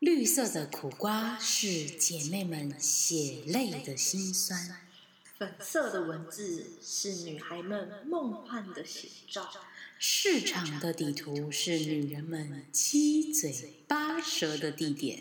绿色的苦瓜是姐妹们血泪的辛酸，粉色的文字是女孩们梦幻的写照，市场的地图是女人们七嘴八舌的地点，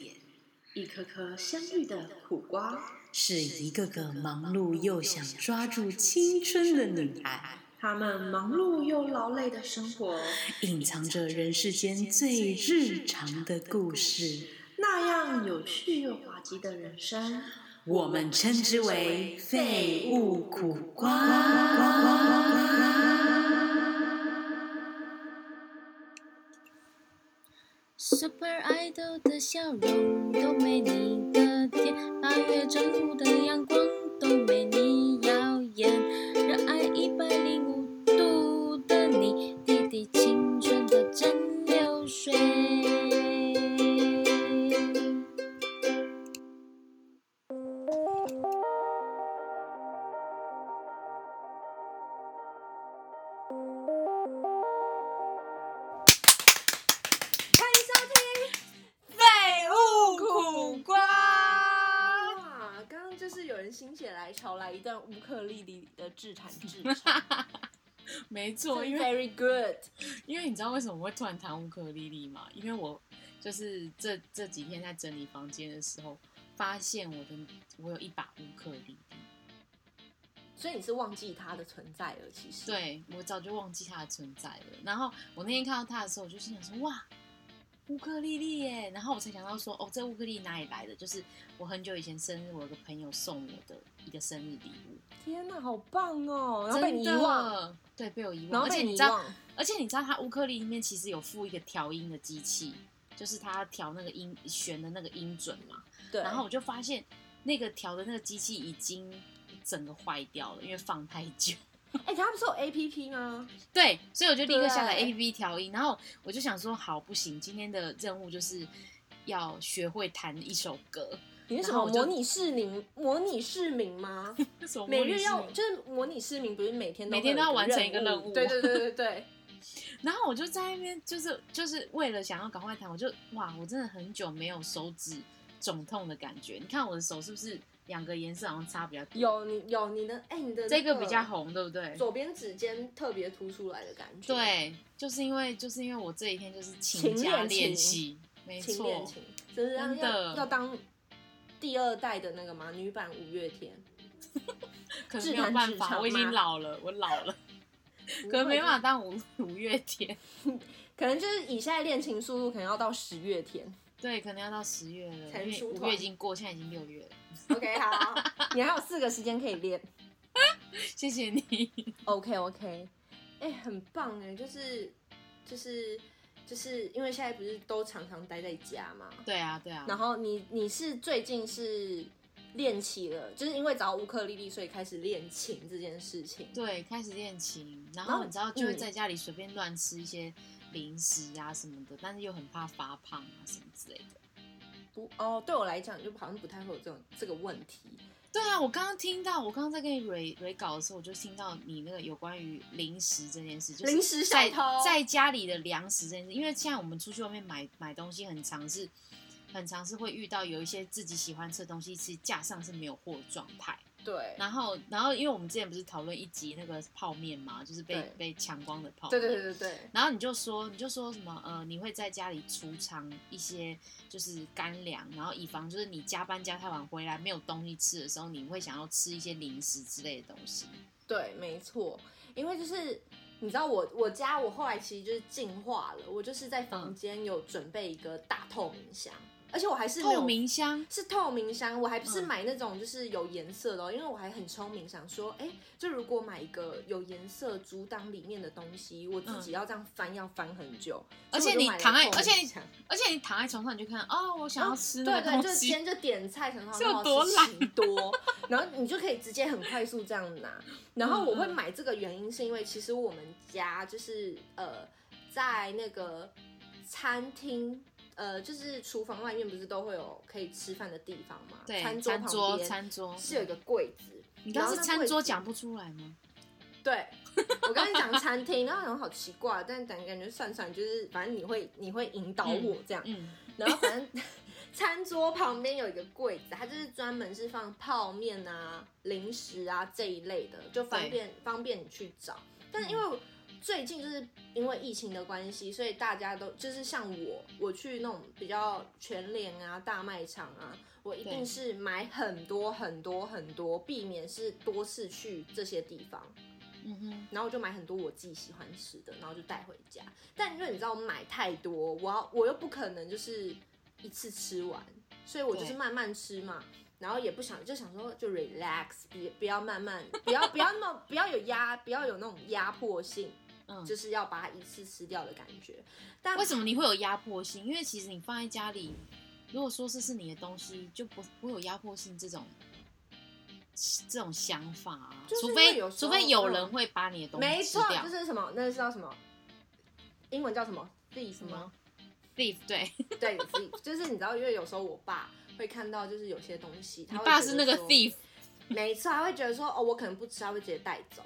一颗颗相遇的苦瓜，是一个个忙碌又想抓住青春的女孩。她们忙碌又劳累的生活，隐藏着人世间最日常的故事，那样有趣又滑稽的人生，我们称之为废物苦瓜。Super Idol 的笑容都没你的甜，八月正午的阳光自弹自唱 没错，因为，very good。因为你知道为什么我会突然弹乌克丽丽吗？因为我就是这这几天在整理房间的时候，发现我的我有一把乌克丽丽，所以你是忘记它的存在了，其实。对我早就忘记它的存在了。然后我那天看到它的时候，我就心想说哇，乌克丽丽耶！然后我才想到说哦，这乌克丽丽哪里来的？就是我很久以前生日，我有个朋友送我的一个生日礼物，天哪，好棒哦！然后被遗忘，的，对，被我遗忘。然后被而且你知道。而且你知道，它乌克丽里面其实有附一个调音的机器，就是它调那个音弦的那个音准嘛。对，然后我就发现那个调的那个机器已经整个坏掉了，因为放太久。哎，他不是有 A P P 吗？对，所以我就立刻下载 A P P 调音，然后我就想说，好，不行，今天的任务就是要学会弹一首歌。你是什么模拟市民？模拟市民吗？每日要就是模拟市民，不是每天都每天都要完成一个任务对对对对对。然后我就在那边，就是就是为了想要赶快弹，我就哇，我真的很久没有手指肿痛的感觉。你看我的手是不是两个颜色好像差比较多？有你有你的哎，你的这个比较红，对不对？左边指尖特别凸出来的感觉。，对，就是因为就是因为我这一天就是勤练琴练习，没错勤练，琴，就是让真的要要当第二代的那个嘛，女版五月天。可是没有办法，我已经老了，我老了，可能没办法当五五月天。可能就是以现在练琴速度，可能要到十月天。对，可能要到十月了，五才出团月已经过，现在已经六月了。OK，好，你还有四个时间可以练。谢谢你。OK OK，哎、很棒哎，就是就是就是因为现在不是都常常待在家嘛，对啊，对啊。然后你你是最近是练起了，就是因为找乌克丽丽，所以开始练琴这件事情。对，开始练琴，然然后后你知道就会嗯在家里随便乱吃一些零食啊什么的，但是又很怕发胖啊什么之类的。不哦，对我来讲就好像不太会有这种这个问题。对啊，我刚刚听到，我刚刚在跟你蕊蕊稿的时候，我就听到你那个有关于零食这件事，就是零食小在偷在家里的粮食这件事，因为现在我们出去外面买买东西，很常是很常是会遇到有一些自己喜欢吃的东西，其实架上是没有货的状态。对，然后，然后因为我们之前不是讨论一集那个泡面嘛，就是被被抢光的泡面。对对对对对，然后你就说，你就说什么呃，你会在家里储藏一些就是干粮，然后以防就是你加班加太晚回来没有东西吃的时候，你会想要吃一些零食之类的东西。对，没错，因为就是你知道我我家我后来其实就是进化了，我就是在房间有准备一个大透明箱，而且我还是透明箱，是透明箱，我还不是嗯。买那种就是有颜色的、哦，因为我还很聪明，想说，哎、就如果买一个有颜色阻挡里面的东西，我自己要这样翻要翻很久，嗯而且你躺在而且你而且你躺在床上你就看，哦，我想要吃那对对，就今天就点菜，想说是有好吃多懒。奇多，然后你就可以直接很快速这样拿。然后我会买这个原因是因为其实我们家就是呃在那个餐厅。呃，就是厨房外面不是都会有可以吃饭的地方吗？对，餐桌旁餐桌边餐桌是有一个柜子，你刚刚餐桌讲不出来吗？对，我刚才讲餐厅，然后好奇怪，但感感觉算算就是，反正你会你会引导我这样，嗯，然后反正 餐桌旁边有一个柜子，它就是专门是放泡面啊、零食啊这一类的，就方便方便你去找。但是因为最近就是因为疫情的关系，所以大家都就是像我，我去那种比较全联啊、大卖场啊，我一定是买很多很多很多，避免是多次去这些地方。嗯哼，然后我就买很多我自己喜欢吃的，然后就带回家。但因为你知道买太多，我要我又不可能就是一次吃完，所以我就是慢慢吃嘛。然后也不想就想说就 relax，别不要慢慢，不要不要那么不要有压，不要有那种压迫性，嗯，就是要把它一次吃掉的感觉。但为什么你会有压迫性？因为其实你放在家里，如果说这是你的东西，就不不会有压迫性这种这种想法啊。就是除非除非有嗯人会把你的东西没错，吃掉。就是什么那是叫什么？英文叫什么？？thief 什么？thief 对，对，thief，就是你知道，因为有时候我爸会看到，就是有些东西，他会爸是那个 thief，没错，他会觉得说，哦，我可能不吃，他会直接带走。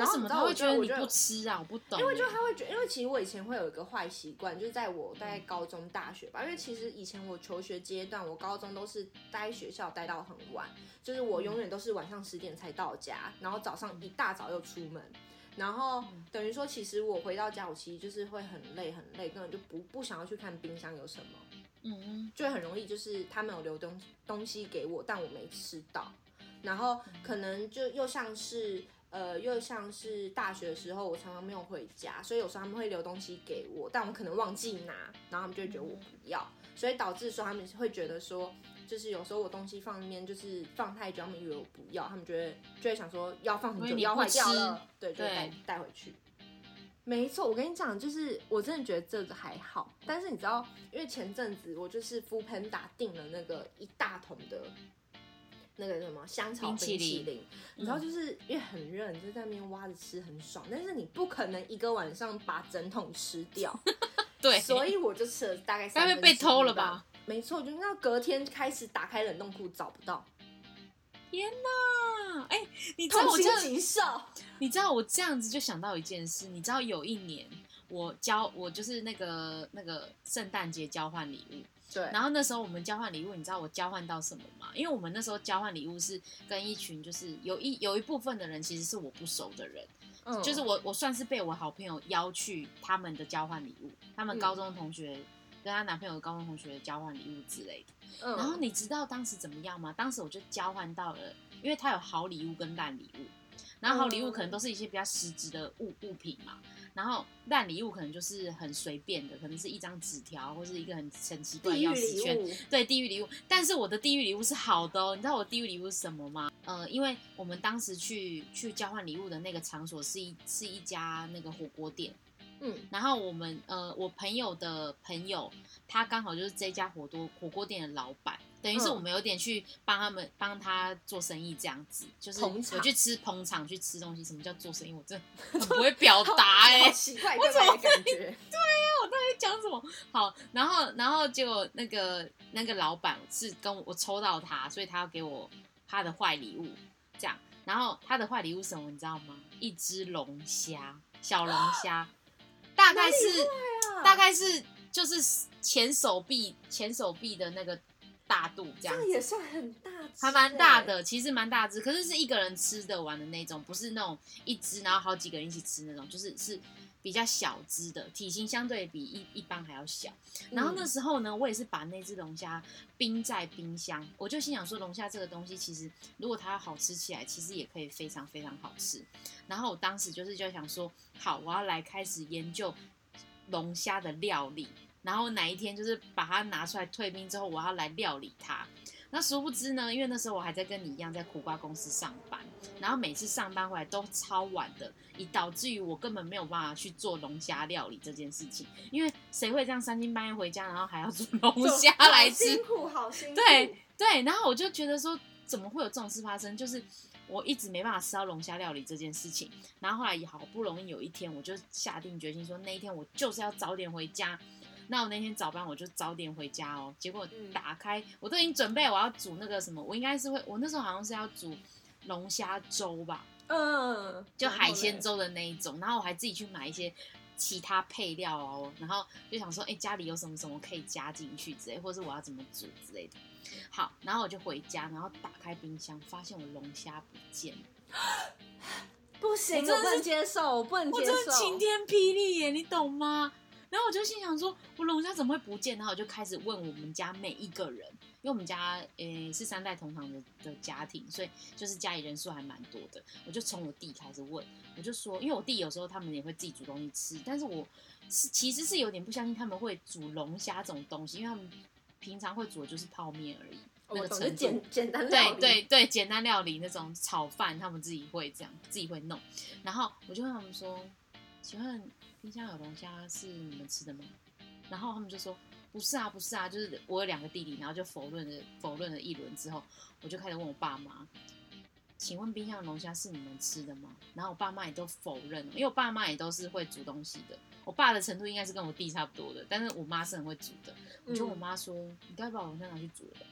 然后你知道我他会觉得你不吃啊？我不懂欸。因为就他会觉得，因为其实我以前会有一个坏习惯，就是在我大概高中、大学吧。因为其实以前我求学阶段，我高中都是待学校待到很晚，就是我永远都是晚上十点才到家，然后早上一大早又出门。然后等于说，其实我回到家，我其实就是会很累很累，根本就不不想要去看冰箱有什么。嗯嗯，就会很容易就是他们有留东东西给我，但我没吃到，然后可能就又像是呃又像是大学的时候，我常常没有回家，所以有时候他们会留东西给我，但我可能忘记拿，然后他们就会觉得我不要，所以导致说他们会觉得说。就是有时候我东西放那边，就是放太久，他们以为我不要，他们觉得就会想说要放很久，要坏掉了，对，就会带带回去。没错，我跟你讲，就是我真的觉得这个还好，但是你知道，因为前阵子我就是 o o Panda 订了那个一大桶的那个什么香草冰冰淇淋淇淋，你知道，就是因为很热，你就在那边挖着吃很爽，但是你不可能一个晚上把整桶吃掉，对，所以我就吃了大概三该分之一会被偷了吧吧？？没错，就是那隔天开始打开冷冻库找不到，天哪！哎、你知道痛心我这样疾首。你知道我这样子就想到一件事，你知道有一年我交我就是那个那个圣诞节交换礼物，对，然后那时候我们交换礼物，你知道我交换到什么吗？因为我们那时候交换礼物是跟一群就是有一有一部分的人其实是我不熟的人，嗯就是我我算是被我好朋友邀去他们的交换礼物，他们嗯高中同学。跟她男朋友高中同学的交换礼物之类的，嗯然后你知道当时怎么样吗？当时我就交换到了，因为他有好礼物跟烂礼物，然后好礼物可能都是一些比较实质的物物品嘛，然后烂礼物可能就是很随便的，可能是一张纸条或是一个很很奇怪的钥匙圈，对地狱礼物。但是我的地狱礼物是好的哦，你知道我地狱礼物是什么吗？呃，因为我们当时去去交换礼物的那个场所是一是一家那个火锅店，嗯然后我们呃，我朋友的朋友，他刚好就是这家火锅火锅店的老板，等于是嗯我们有点去帮他们帮他做生意这样子，就是捧场有去吃捧场去吃东西。什么叫做生意？我真的 很不会表达哎、好奇怪我怎么感觉。在讲什么？好，然后然后结果那个那个老板是跟我我抽到他，所以他要给我他的坏礼物，这样。然后他的坏礼物什么？你知道吗？一只龙虾，小龙 虾，大概是大概是就是前手臂前手臂的那个大肚这样。这样也算很大只，还蛮大。的，其实蛮大只，可是是一个人吃得完的那种，不是那种一只然后好几个人一起吃那种，就是是比较小只的，体型相对比一一般还要小。然后那时候呢，我也是把那只龙虾冰在冰箱，我就心想说，龙虾这个东西其实如果它要好吃起来，其实也可以非常非常好吃。然后我当时就是就想说，好，我要来开始研究龙虾的料理。然后哪一天就是把它拿出来退冰之后，我要来料理它。那殊不知呢，因为那时候我还在跟你一样在苦瓜公司上班，然后每次上班回来都超晚的，以导致于我根本没有办法去做龙虾料理这件事情。因为谁会这样三更半夜回家，然后还要做龙虾来吃辛？苦，好辛苦。对对，然后我就觉得说，怎么会有这种事发生？就是我一直没办法吃到龙虾料理这件事情。然后后来也好不容易有一天，我就下定决心说，那一天我就是要早点回家。那我那天早班我就早点回家哦，结果嗯打开、我都已经准备我要煮那个什么，我应该是会，我那时候好像是要煮龙虾粥吧，嗯，就海。鲜粥的那一种，然后我还自己去买一些其他配料哦，然后就想说，哎、家里有什么什么可以加进去之类，或者是我要怎么煮之类的。好，然后我就回家，然后打开冰箱，发现我龙虾不见了。不行，我不能接受，我不能接我真的受。晴天霹雳耶，你懂吗？然后我就心想说，我龙虾怎么会不见？然后我就开始问我们家每一个人，因为我们家诶、是三代同堂的的家庭，所以就是家里人数还蛮多的。我就从我弟开始问，我就说，因为我弟有时候他们也会自己煮东西吃，但是我是其实是有点不相信他们会煮龙虾这种东西，因为他们平常会煮的就是泡面而已。那我懂，个程度就简简单料对理对对，简单料理那种炒饭，他们自己会这样，自己会弄。然后我就问他们说：“请问冰箱有龙虾是你们吃的吗？”然后他们就说：“不是啊，不是啊。”就是我有两个弟弟，然后就否认了否认了一轮之后，我就开始问我爸妈：“请问冰箱的龙虾是你们吃的吗？”然后我爸妈也都否认了，因为我爸妈也都是会煮东西的。我爸的程度应该是跟我弟差不多的，但是我妈是很会煮的。我就问我妈说：“你该把龙虾拿去煮了吧？”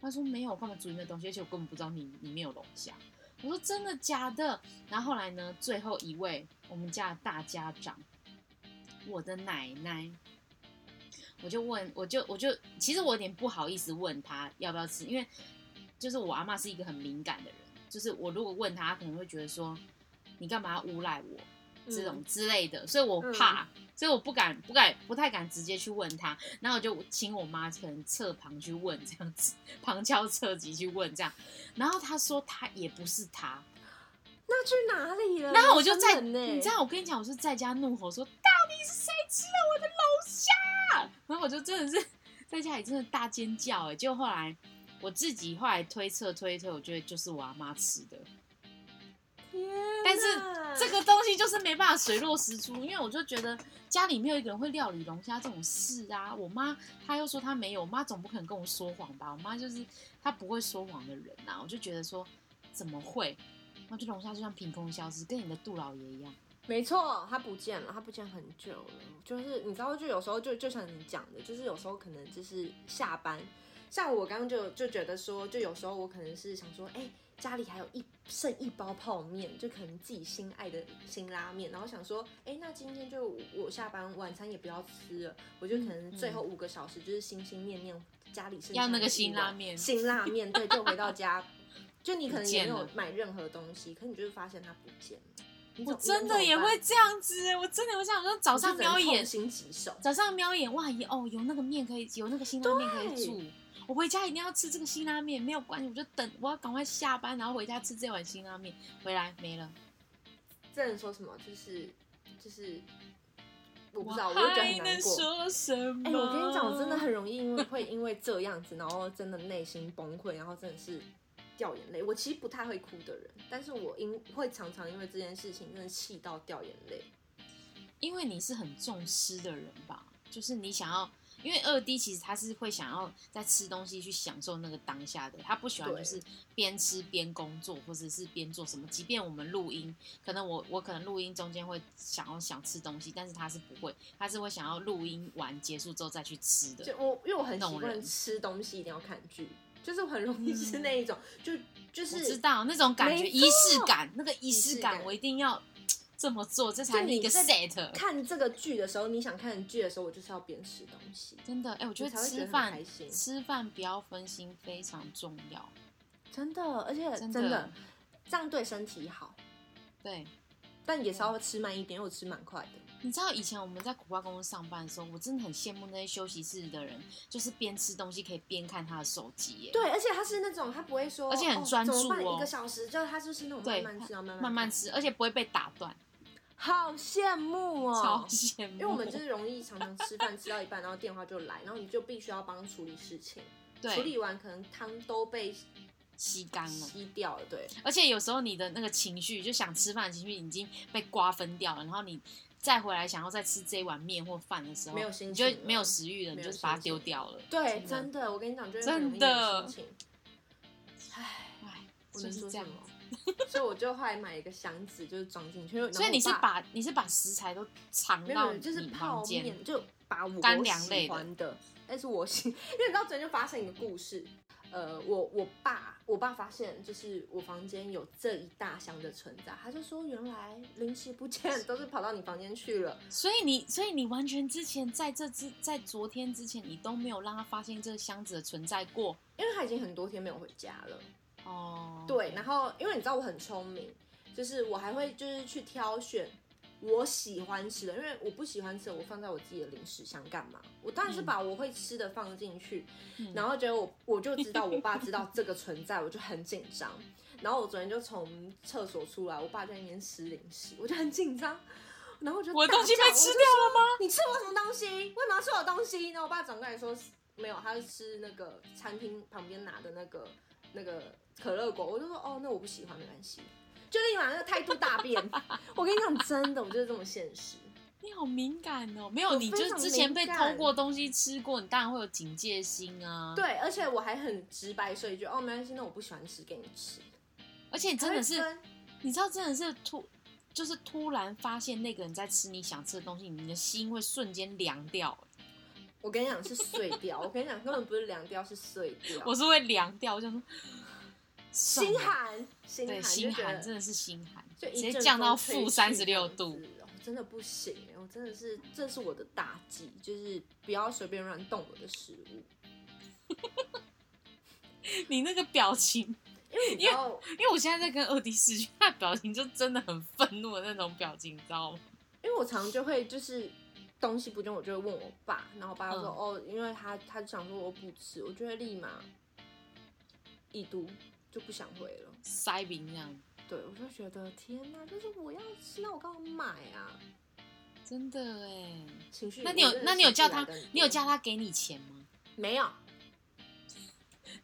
她说：“没有，我干嘛煮你的东西？而且我根本不知道你里面有龙虾。”我说：“真的假的？”然后后来呢，最后一位我们家的大家长，我的奶奶，我就问，我就我就其实我有点不好意思问他要不要吃，因为就是我阿妈是一个很敏感的人，就是我如果问她，她可能会觉得说你干嘛要诬赖我这种嗯之类的，所以我怕，所以我不敢不敢不太敢直接去问他，然后我就请我妈可能侧旁去问这样子，旁敲侧击去问这样，然后他说他也不是她，那去哪里了？然后我就在？你知道，我跟你讲，我是在家怒吼说，到底是谁吃了我的龙虾？然后我就真的是在家里真的大尖叫哎！结果后来我自己后来推测推一推，我觉得就是我阿妈吃的，天但是这个东西就是没办法水落石出，因为我就觉得家里没有一个人会料理龙虾这种事啊。我妈她又说她没有，我妈总不可能跟我说谎吧？我妈就是她不会说谎的人呐、我就觉得说怎么会？然后这龙虾就像凭空消失，跟你的杜老爷一样。没错，他不见了，他不见很久了。就是你知道，就有时候就就像你讲的，就是有时候可能就是下班，像我刚刚就就觉得说，就有时候我可能是想说，哎、家里还有一剩一包泡面，就可能自己心爱的辛拉面，然后想说，哎、那今天就我下班晚餐也不要吃了，我就可能最后五个小时就是心心念念家里剩下要那个的一碗辛拉面辛拉面，对，就回到家。就你可能也没有买任何东西，可你就是发现它不见了。我真的也会这样子欸，我真的会这样说。早上瞄一眼，心棘手。早上瞄一眼，哇，也哦，有那个面可以，有那个辛拉面可以煮。我回家一定要吃这个辛拉面，没有关系，我就等，我要赶快下班，然后回家吃这碗辛拉面，回来没了。这人说什么？就是就是，我不知道，我我就觉得很难过。哎、我跟你讲，我真的很容易因为会因为这样子，然后真的内心崩溃，然后真的是掉眼泪。我其实不太会哭的人，但是我因会常常因为这件事情真的气到掉眼泪。因为你是很重吃的人吧，就是你想要，因为二 D 其实他是会想要在吃东西去享受那个当下的，他不喜欢就是边吃边工作，或者是边做什么。即便我们录音，可能我我可能录音中间会想要想吃东西，但是他是不会，他是会想要录音完结束之后再去吃的就。我因为我很习惯那种人吃东西一定要看剧，就是很容易是那一种，就就是我知道那种感觉，仪式感，那个仪仪式感我一定要这么做，这才是一个 set。看这个剧的时候，你想看剧的时候，我就是要边吃东西，真的，哎、我觉得吃饭吃饭不要分心非常重要。真的，而且真的真的这样对身体好，对，但也稍微吃慢一点，因为我吃蛮快的。你知道以前我们在古巴公司上班的时候，我真的很羡慕那些休息室的人，就是边吃东西可以边看他的手机耶。对，而且他是那种他不会说，而且很哦专注怎么办哦一个小时，就他就是那种，慢慢吃，然后慢慢吃，而且不会被打断，好羡慕哦 超哦。羡慕。因为我们就是容易常常吃饭吃到一半，然后电话就来，然后你就必须要帮处理事情，处理完可能汤都被吸干了，吸掉了，对，而且有时候你的那个情绪，就想吃饭的情绪已经被瓜分掉了，然后你再回来想要再吃这一碗面或饭的时候，没有心你就没有食欲了，你就是把它丢掉了。对，真真的，我跟你讲，就是真的。唉，哎，我就是这样能说什么。所以我就后来买一个箱子，就是装进去。所以你是把你是把食材都藏到就是泡，面，就把我干粮类喜的欢的，但是我喜，因为你知道昨天就发生一个故事，呃，我我爸我爸发现就是我房间有这一大箱的存在，他就说原来零食不见都是跑到你房间去了。所以你，所以你完全之前在这之在昨天之前，你都没有让他发现这个箱子的存在过因为他已经很多天没有回家了。哦。对，然后因为你知道我很聪明，就是我还会就是去挑选我喜欢吃的，因为我不喜欢吃的我放在我自己的零食箱干嘛？我当然是把我会吃的放进去，嗯然后结果我我就知道我爸知道这个存在，我就很紧张。然后我昨天就从厕所出来，我爸在那边吃零食，我就很紧张。然后我就我的大东西被吃掉了吗？你吃我什么东西？为什么要吃我东西？然后我爸转过来说没有，他是吃那个餐厅旁边拿的那个那个可乐果。我就说哦，那我不喜欢，没关系。就立马那个态度大变。我跟你讲，真的，我就是这么现实。你好敏感哦，没有，你就是之前被偷过东西吃过，你当然会有警戒心啊。，对，而且我还很直白说一句哦，没关系，那我不喜欢吃，给你吃。而且真的是，你知道，真的是突，就是突然发现那个人在吃你想吃的东西，你的心会瞬间凉掉。我跟你讲是碎掉，我跟你讲根本不是凉掉，是碎掉。我是会凉掉，我想说，算心寒，心对，寒，心寒真的是心寒，就直接降到负三十六度。哦真的不行哎，我真的是，这是我的大忌，就是不要随便乱动我的食物，你那个表情，因为因为，因为我现在在跟二弟视讯，他的表情就真的很愤怒的那种表情，你知道吗？因为我常常就会就是东西不见，我就会问我爸，然后我爸就说、嗯哦，因为他他就想说我不吃，我就会立马一读就不想回了。塞饼这样，对，我就觉得天哪，就是我要吃，那我干嘛买啊？真的哎。情绪，那你有那你有叫他你有叫他给你钱吗？没有？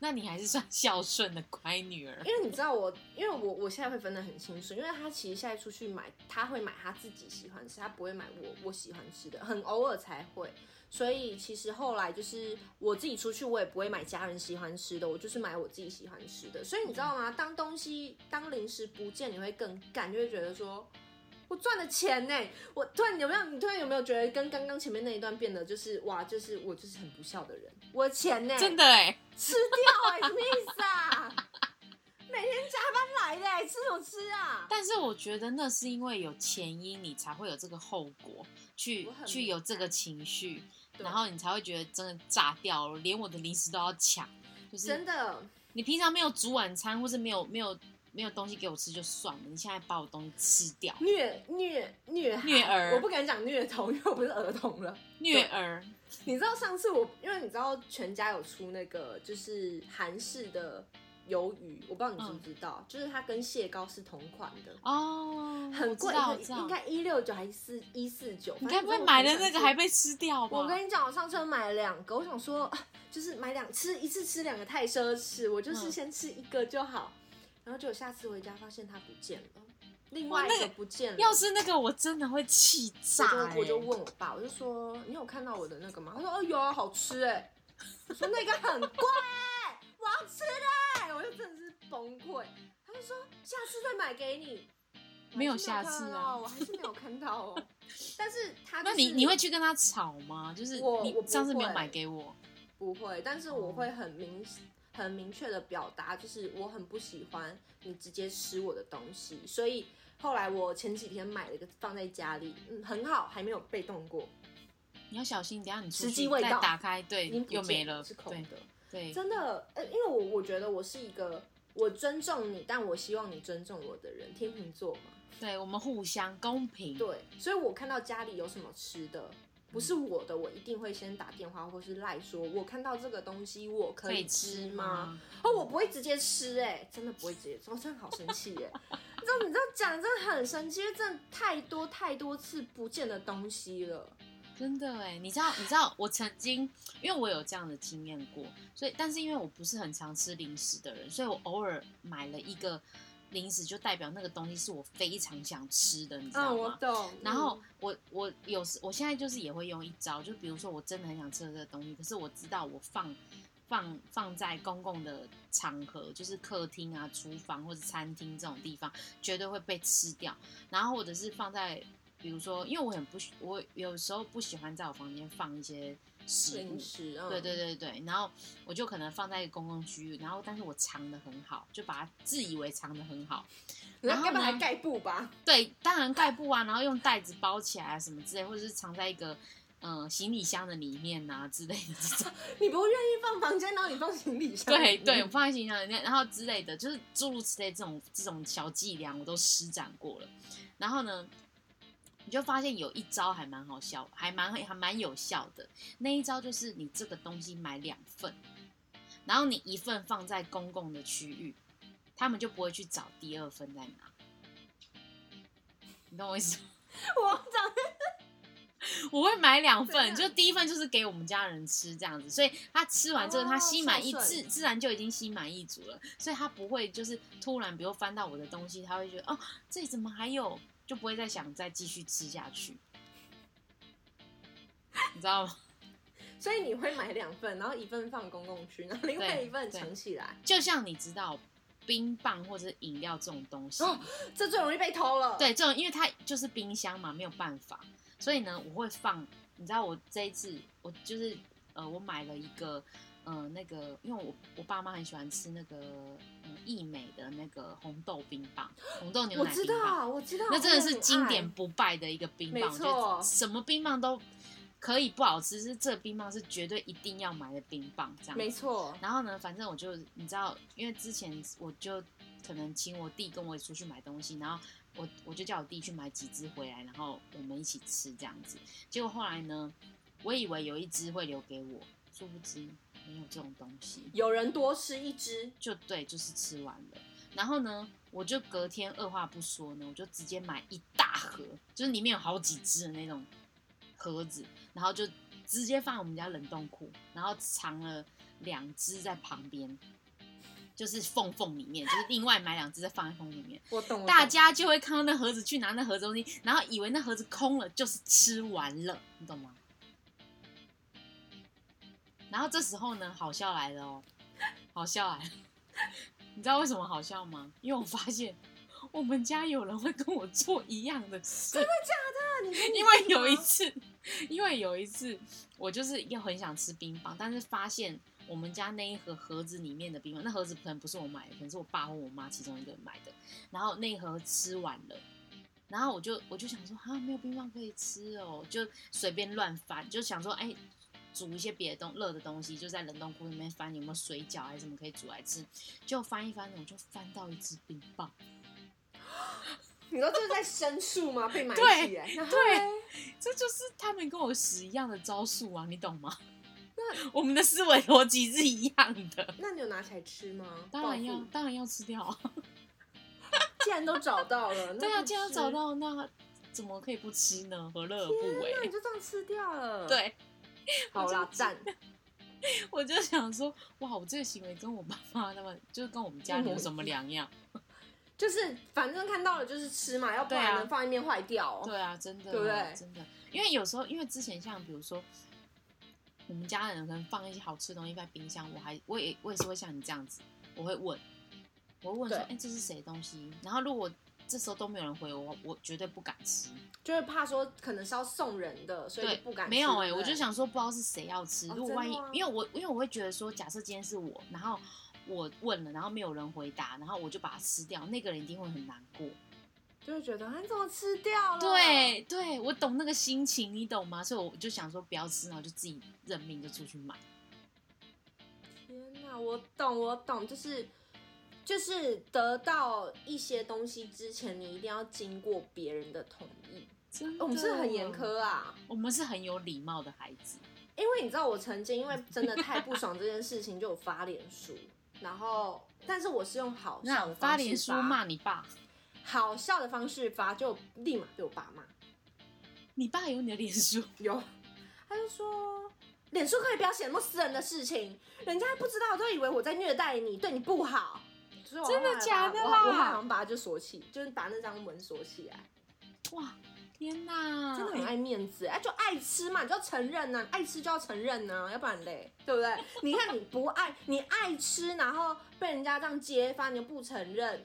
那你还是算 孝顺的乖女儿。因为你知道我，因为我我现在会分得很清楚，因为他其实现在出去买，他会买他自己喜欢吃，他不会买我我喜欢吃的，很偶尔才会。所以其实后来就是我自己出去，我也不会买家人喜欢吃的，我就是买我自己喜欢吃的。所以你知道吗？当东西当零食不见，你会更干，就会觉得说。我赚了钱呢，我突然有没有？你突然有没有觉得跟刚刚前面那一段变得就是哇，就是我就是很不孝的人，我的钱呢？真的哎，吃掉哎、什么意思啊？每天加班来的、欸，吃什么吃啊？但是我觉得那是因为有前因，你才会有这个后果，去去有这个情绪，对然后你才会觉得真的炸掉了，连我的零食都要抢。就是真的，你平常没有煮晚餐，或是没有没有没有东西给我吃就算了，你现在把我东西吃掉，虐虐虐孩虐儿我不敢讲虐童，因为我不是儿童了。虐儿。你知道上次我，因为你知道全家有出那个就是韩式的鱿鱼，我不知道你知不知道，就是它跟蟹膏是同款的。哦，很贵，应。该一六九还是一四九？你该不会买的那个还被吃掉吧？我跟你讲，我上次买了两个，我想说，就是买两吃一次吃两个太奢侈，我就是先吃一个就好。然后结果下次回家发现它不见了，另外一个不见了。要是那个，我真的会气炸、我就问我爸，我就说你有看到我的那个吗？他说哦有，好吃哎。我说那个很贵，他就说下次再买给你。没有下次啊我还是没有看到哦。但是他、就是、那你你会去跟他吵吗？就是你我我上次没有买给我，不会，但是我会很明很明确的表达，就是我很不喜欢你直接吃我的东西，所以后来我前几天买了一个放在家里，嗯，很好，还没有被动过，你要小心，等一下你出实际去再味道打开，对又没了是，空的。对，真的，呃，因为我我觉得我是一个我尊重你，但我希望你尊重我的人，天秤座嘛，对我们互相公平。对，所以我看到家里有什么吃的。不是我的，我一定会先打电话或是赖说，我看到这个东西，我可可以以吃吃吗？哦，我不会直接吃、哎，真的不会直接吃，我真的好生气耶！你知道，你知道讲真的很生气，因为真的太多太多次不见的东西了。真的哎，你知道，你知道，我曾经因为我有这样的经验过，所以但是因为我不是很常吃零食的人，所以我偶尔买了一个零食，就代表那个东西是我非常想吃的，你知道嗯，我吗？懂。然后我我有时我现在就是也会用一招，就比如说我真的很想吃这个东西，可是我知道我放放放在公共的场合，就是客厅啊、厨房或者餐厅这种地方，绝对会被吃掉。然后或者是放在比如说，因为我很不喜，我有时候不喜欢在我房间放一些食物零，食，嗯对对对对，然后我就可能放在公共区域，然后但是我藏的很好，就把它自以为藏的很好，然然后呢后该不会还盖布吧？对，当然盖布啊，然后用袋子包起来啊什么之类，或者是藏在一个嗯、呃行李箱的里面呐、之类的。你不愿意放房间，然后你放行李箱？对对，我放在行李箱里面，然后之类的，就是诸如此类这种这种小伎俩，我都施展过了。然后呢，你就发现有一招还蛮好笑，还蛮还蛮有效的。那一招就是你这个东西买两份，然后你一份放在公共的区域，他们就不会去找第二份在哪。你懂我意思吗？我长我会买两份，就第一份就是给我们家人吃这样子，所以他吃完之后，哦他心满意自自然就已经心满意足了，所以他不会就是突然比如翻到我的东西，他会觉得哦这里怎么还有，就不会再想再继续吃下去，你知道吗？所以你会买两份，然后一份放公共区，然后另外一份对藏起来。就像你知道冰棒或者是饮料这种东西，哦这最容易被偷了。，对，这种因为它就是冰箱嘛，没有办法，所以呢，我会放。你知道我这一次我就是呃，我买了一个呃那个，因为我我爸妈很喜欢吃那个嗯益美的那个红豆冰棒，红豆牛我知奶冰棒，道，我知道，那真的是经典不败的一个冰棒，没我觉得错什么冰棒都可以不好吃，是这冰棒是绝对一定要买的冰棒，这样子没错，然后呢，反正我就你知道，因为之前我就可能请我弟跟我出去买东西，然后我我就叫我弟去买几只回来，然后我们一起吃这样子。结果后来呢，我以为有一只会留给我，殊不知没有这种东西，有人多吃一只，就对，就是吃完了。然后呢，我就隔天二话不说呢，我就直接买一大盒，就是里面有好几只的那种盒子，然后就直接放我们家冷冻库，然后藏了两只在旁边，就是缝缝里面，就是另外买两只再放在缝里面，我懂。我大家就会看到那盒子去拿那盒子东西，然后以为那盒子空了，就是吃完了，你懂吗？然后这时候呢，好笑来了哦，好笑来了。你知道为什么好笑吗？因为我发现我们家有人会跟我做一样的事。真的假的？你你因为有一次，因为有一次，我就是又很想吃冰棒，但是发现我们家那一盒盒子里面的冰棒，那盒子可能不是我买的，可能是我爸或我妈其中一个人买的。然后那一盒吃完了，然后我就我就想说，啊，没有冰棒可以吃哦，就随便乱翻，就想说，哎。煮一些别的东热的东西，就在冷冻库里面翻有没有水饺还是什么可以煮来吃，就翻一翻，我就翻到一只冰棒。你说这是在申诉吗？被买对起来，对这就是他们跟我使一样的招数啊，你懂吗？那 我们的思维逻辑是一样的，那你有拿起来吃吗？当然要当然要吃掉啊。既然都找到了，对啊，那既然吃找到，那怎么可以不吃呢？何乐而不为？那，你为？就这样吃掉了。，对，好啦，赞。我就想说，哇，我这个行为跟我爸妈他们，就是跟我们家人有什么两样？就是反正看到了就是吃嘛，要不然能放一面坏掉哦。对啊，真的，对不对真的，因为有时候，因为之前像比如说，我们家人可能放一些好吃的东西在冰箱，我还我也我也是会像你这样子，我会问，我会问说，对哎、这是谁的东西？然后如果这时候都没有人回我，我绝对不敢吃。就是怕说可能是要送人的，所以不敢吃。没有哎、我就想说不知道是谁要吃，哦如果万一因为我因为我会觉得说，假设今天是我，然后我问了，然后没有人回答，然后我就把它吃掉，那个人一定会很难过。就会觉得啊，你怎么吃掉了？对对，我懂那个心情，你懂吗？所以我就想说不要吃，然后就自己认命，就出去买。天哪，我懂，我懂，就是就是得到一些东西之前，你一定要经过别人的同意。真的，我们是很严，苛啊，我们是很有礼貌的孩子。因为你知道我曾经因为真的太不爽这件事情，就有发脸书，然后但是我是用好笑那的方式发脸书骂你爸，好笑的方式发，就立马被我爸骂。你爸有你的脸书？有，他就说脸书可以不要写那么私人的事情，人家不知道都以为我在虐待你，对你不好。所以真的假的我啦我好像把它就锁起，就是把那张门锁起来。哇，天哪，真的很爱面子，哎、就爱吃嘛，你就要承认呐、爱吃就要承认呐、要不然嘞，对不对？你看你不爱，你爱吃，然后被人家这样揭发，你又不承认，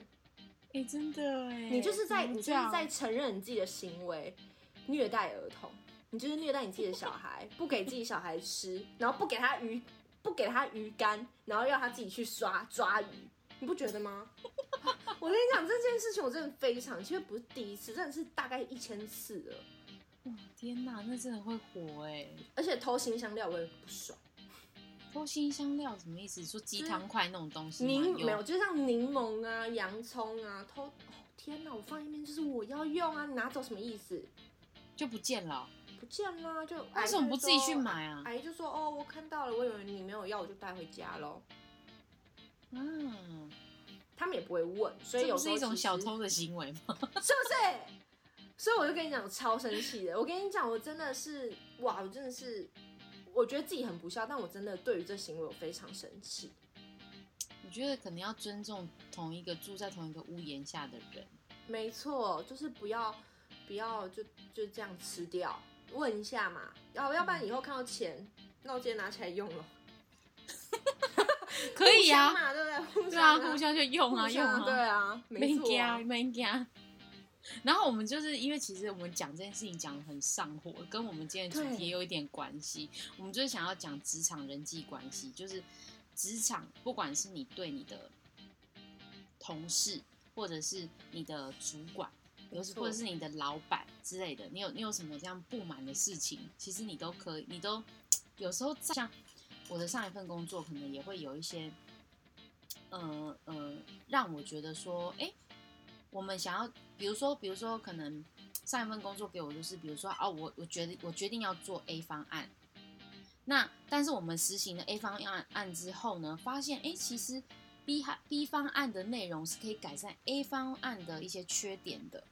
哎、真的哎，你就是在你就是在承认你自己的行为。虐待儿童，你就是虐待你自己的小孩，不给自己小孩吃，然后不给他鱼，不给他鱼竿，然后要他自己去刷抓鱼，你不觉得吗？我跟你讲这件事情，我真的非常，其实不是第一次，真的是大概一千次了。哇天哪，那真的会火哎！而且偷新香料我也不爽，偷新香料什么意思？说鸡汤块那种东西吗？柠没有，就像柠檬啊、洋葱啊，偷。哦天哪，我放一边就是我要用啊，你拿走什么意思？就不见了。不见啦，就为什么不自己去买啊？阿姨就说：“哦，我看到了，我以为你没有要，我就带回家喽。”嗯，他们也不会问，所以有是一种小偷的行为吗？是不是？所以我就跟你讲，超生气的。我跟你讲，我真的是哇，我真的是，我觉得自己很不孝，但我真的对于这行为我非常生气。我觉得可能要尊重同一个住在同一个屋檐下的人。没错，就是不要不要就就这样吃掉，问一下嘛，要要不然以后看到钱，那我直接拿起来用了。可以呀、互相嘛，对不对？啊，相互相就用啊，用啊，对啊，没没错啊加没加。然后我们就是因为其实我们讲这件事情讲的很上火，跟我们今天的主对。题有一点关系。我们就是想要讲职场人际关系，就是职场，不管是你对你的同事，或者是你的主管，有时或者是你的老板之类的，你有你有什么这样不满的事情，其实你都可以，你都有时候像我的上一份工作，可能也会有一些，呃呃，让我觉得说，哎、我们想要，比如说，比如说，可能上一份工作给我就是，比如说，哦，我我觉得我决定要做 A 方案，那但是我们实行了 A 方案案之后呢，发现，哎，其实 B 哈 B 方案的内容是可以改善 A 方案的一些缺点的，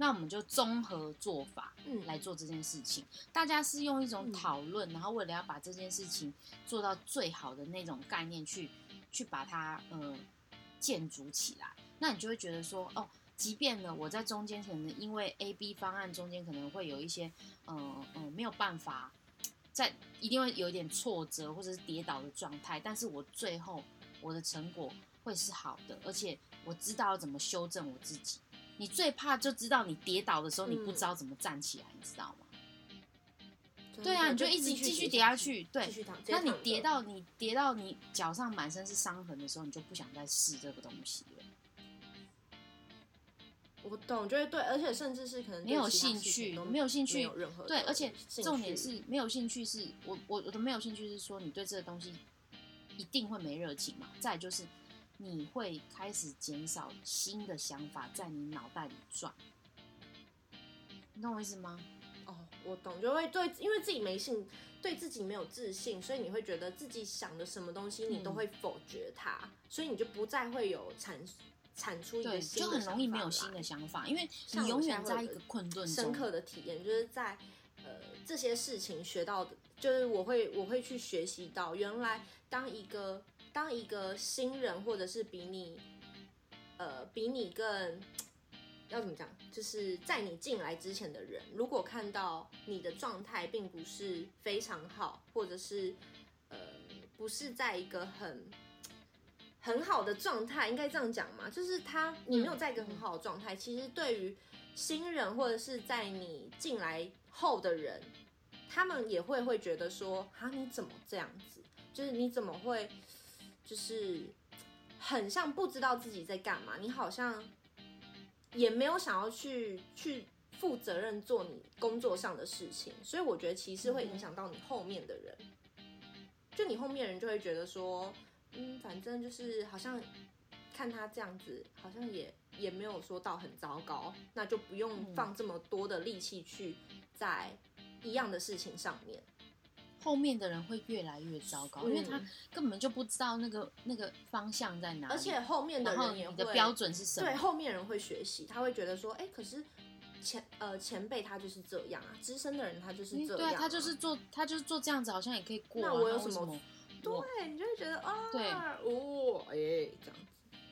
那我们就综合做法，嗯来做这件事情。大家是用一种嗯讨论，然后为了要把这件事情做到最好的那种概念去去把它呃建筑起来，那你就会觉得说，哦，即便呢我在中间可能因为 A、B 方案中间可能会有一些呃呃没有办法，在一定会有一点挫折或者是跌倒的状态，但是我最后我的成果会是好的，而且我知道怎么修正我自己。你最怕就知道你跌倒的时候，你不知道怎么站起来，你知道吗？对啊，你就一直继续跌下去，对那你跌到你跌到你脚上满身是伤痕的时候，你就不想再试这个东西了。我懂，就是对，而且甚至是可能没有兴趣没有兴趣没有任何对，而且重点是没有兴趣是，我我我的没有兴趣是说你对这个东西一定会没热情嘛。再就是你会开始减少新的想法在你脑袋里转，你懂我意思吗？哦，我懂，就会对，因为自己没信，对自己没有自信，所以你会觉得自己想的什么东西，你都嗯会否决它，所以你就不再会有产产出一，个新的想法就很容易没有新的想法，因为你永远在一个困顿深。刻的体验，就是在呃这些事情学到的，就是我会我会去学习到，原来当一个当一个新人，或者是比你呃比你更要怎么讲，就是在你进来之前的人，如果看到你的状态并不是非常好，或者是呃不是在一个很很好的状态，应该这样讲嘛？就是他你没有在一个很好的状态，其实对于新人或者是在你进来后的人，他们也会会觉得说，啊你怎么这样子？就是你怎么会就是很像不知道自己在干嘛？你好像也没有想要去去负责任做你工作上的事情，所以我觉得其实会影响到你后面的人。就你后面人就会觉得说，嗯，反正就是好像看他这样子，好像也也没有说到很糟糕，那就不用嗯放这么多的力气去在一样的事情上面。后面的人会越来越糟糕，因为他嗯根本就不知道那个那个方向在哪里，而且后面的然后人也会你的标准是什么？对，后面人会学习，他会觉得说，哎、可是前呃前辈他就是这样啊，资深的人他就是这样、嗯对啊，他就是做他就是做这样子，好像也可以过、啊。那我有什么对，你就会觉得啊，对哦，哎、这样子，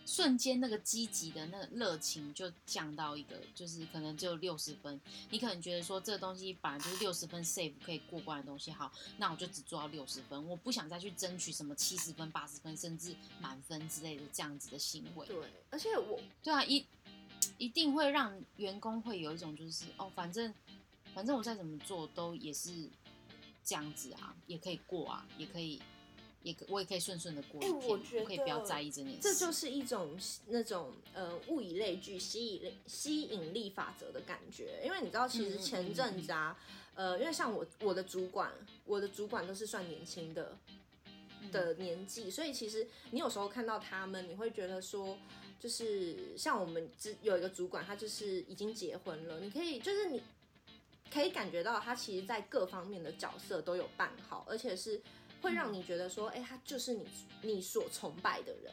瞬间那个积极的那个热情就降到一个，就是可能只有六十分。你可能觉得说这个东西本来就是六十分 safe 可以过关的东西，好，那我就只做到六十分，我不想再去争取什么七十分、八十分，甚至满分之类的这样子的行为。对，而且我对啊，一一定会让员工会有一种就是哦，反正反正我再怎么做都也是这样子啊，也可以过啊，也可以，也可我也可以顺顺的过一哎天，我觉可以不要在意这件事。这就是一种那种呃物以类聚、吸引力吸引力法则的感觉。因为你知道，其实前阵子啊，呃，因为像我我的主管，我的主管都是算年轻的的年纪，所以其实你有时候看到他们，你会觉得说，就是像我们之有一个主管，他就是已经结婚了，你可以就是你可以感觉到他其实在各方面的角色都有办好，而且是会让你觉得说，哎、他就是你你所崇拜的人。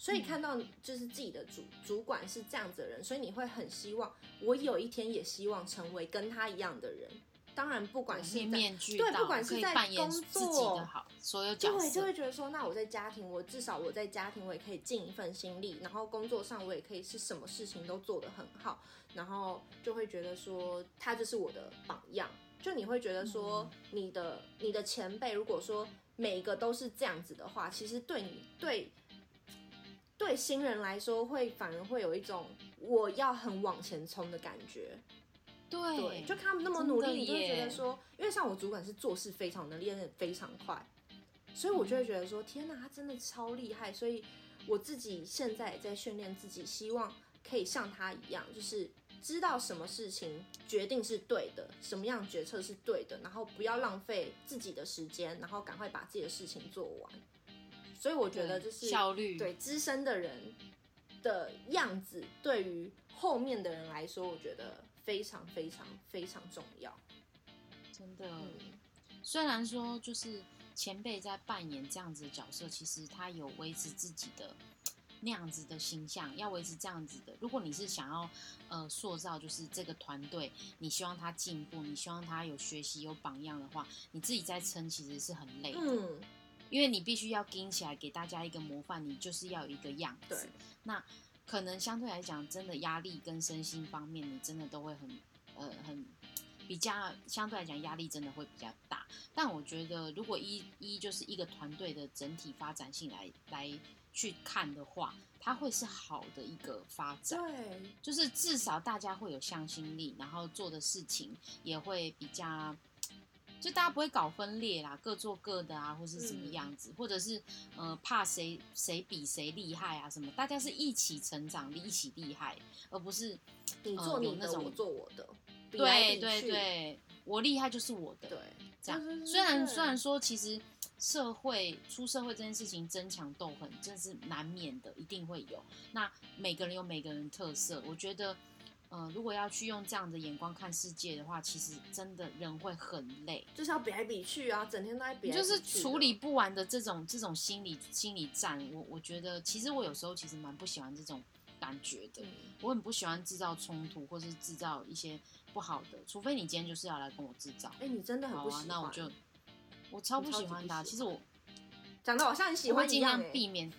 所以看到就是自己的主主管是这样子的人，所以你会很希望，我有一天也希望成为跟他一样的人。当然，不管是在对，不管是在工作所有角对，就会，觉得说，那我在家庭，我至少我在家庭我也可以尽一份心力，然后工作上我也可以是什么事情都做得很好，然后就会觉得说，他就是我的榜样。就你会觉得说，嗯你的你的前辈如果说每一个都是这样子的话，其实对你对对新人来说，会反而会有一种我要很往前冲的感觉。对，对，就看他们那么努力，你就会觉得说，因为像我主管是做事非常能力，练得非常快，所以我就会觉得说，天哪，他真的超厉害。所以我自己现在也在训练自己，希望可以像他一样，就是知道什么事情决定是对的，什么样决策是对的，然后不要浪费自己的时间，然后赶快把自己的事情做完。所以我觉得就是效率，对资深的人的样子，对于后面的人来说，我觉得非常非常非常重要。真的。嗯，虽然说就是前辈在扮演这样子的角色，其实他有维持自己的那样子的形象，要维持这样子的。如果你是想要呃塑造就是这个团队，你希望他进步，你希望他有学习有榜样的话，你自己在撑其实是很累的，嗯，因为你必须要盯起来给大家一个模范，你就是要有一个样子对。那可能相对来讲，真的压力跟身心方面，你真的都会很呃很比较相对来讲压力真的会比较大。但我觉得，如果一一就是一个团队的整体发展性来来去看的话，它会是好的一个发展。对，就是至少大家会有向心力，然后做的事情也会比较，就大家不会搞分裂啦，各做各的啊，或是怎么样子，或者是呃怕谁谁比谁厉害啊什么，大家是一起成长，一起厉害，而不是你呃做你的，有那种我做我的，对对，对，我厉害就是我的，对，这样虽然虽然说，其实社会出社会这件事情争强斗狠，这是难免的，一定会有。那每个人有每个人特色，我觉得，呃，如果要去用这样的眼光看世界的话，其实真的人会很累，就是要比来比去啊，整天都在比比就是处理不完的这种这种心理心理战。我我觉得，其实我有时候其实蛮不喜欢这种感觉的。嗯我很不喜欢制造冲突，或是制造一些不好的，除非你今天就是要来跟我制造。哎、你真的很好啊不喜欢，，那我就我超不喜欢的啊、不喜其实我讲的好像很喜欢一样、欸，量避免，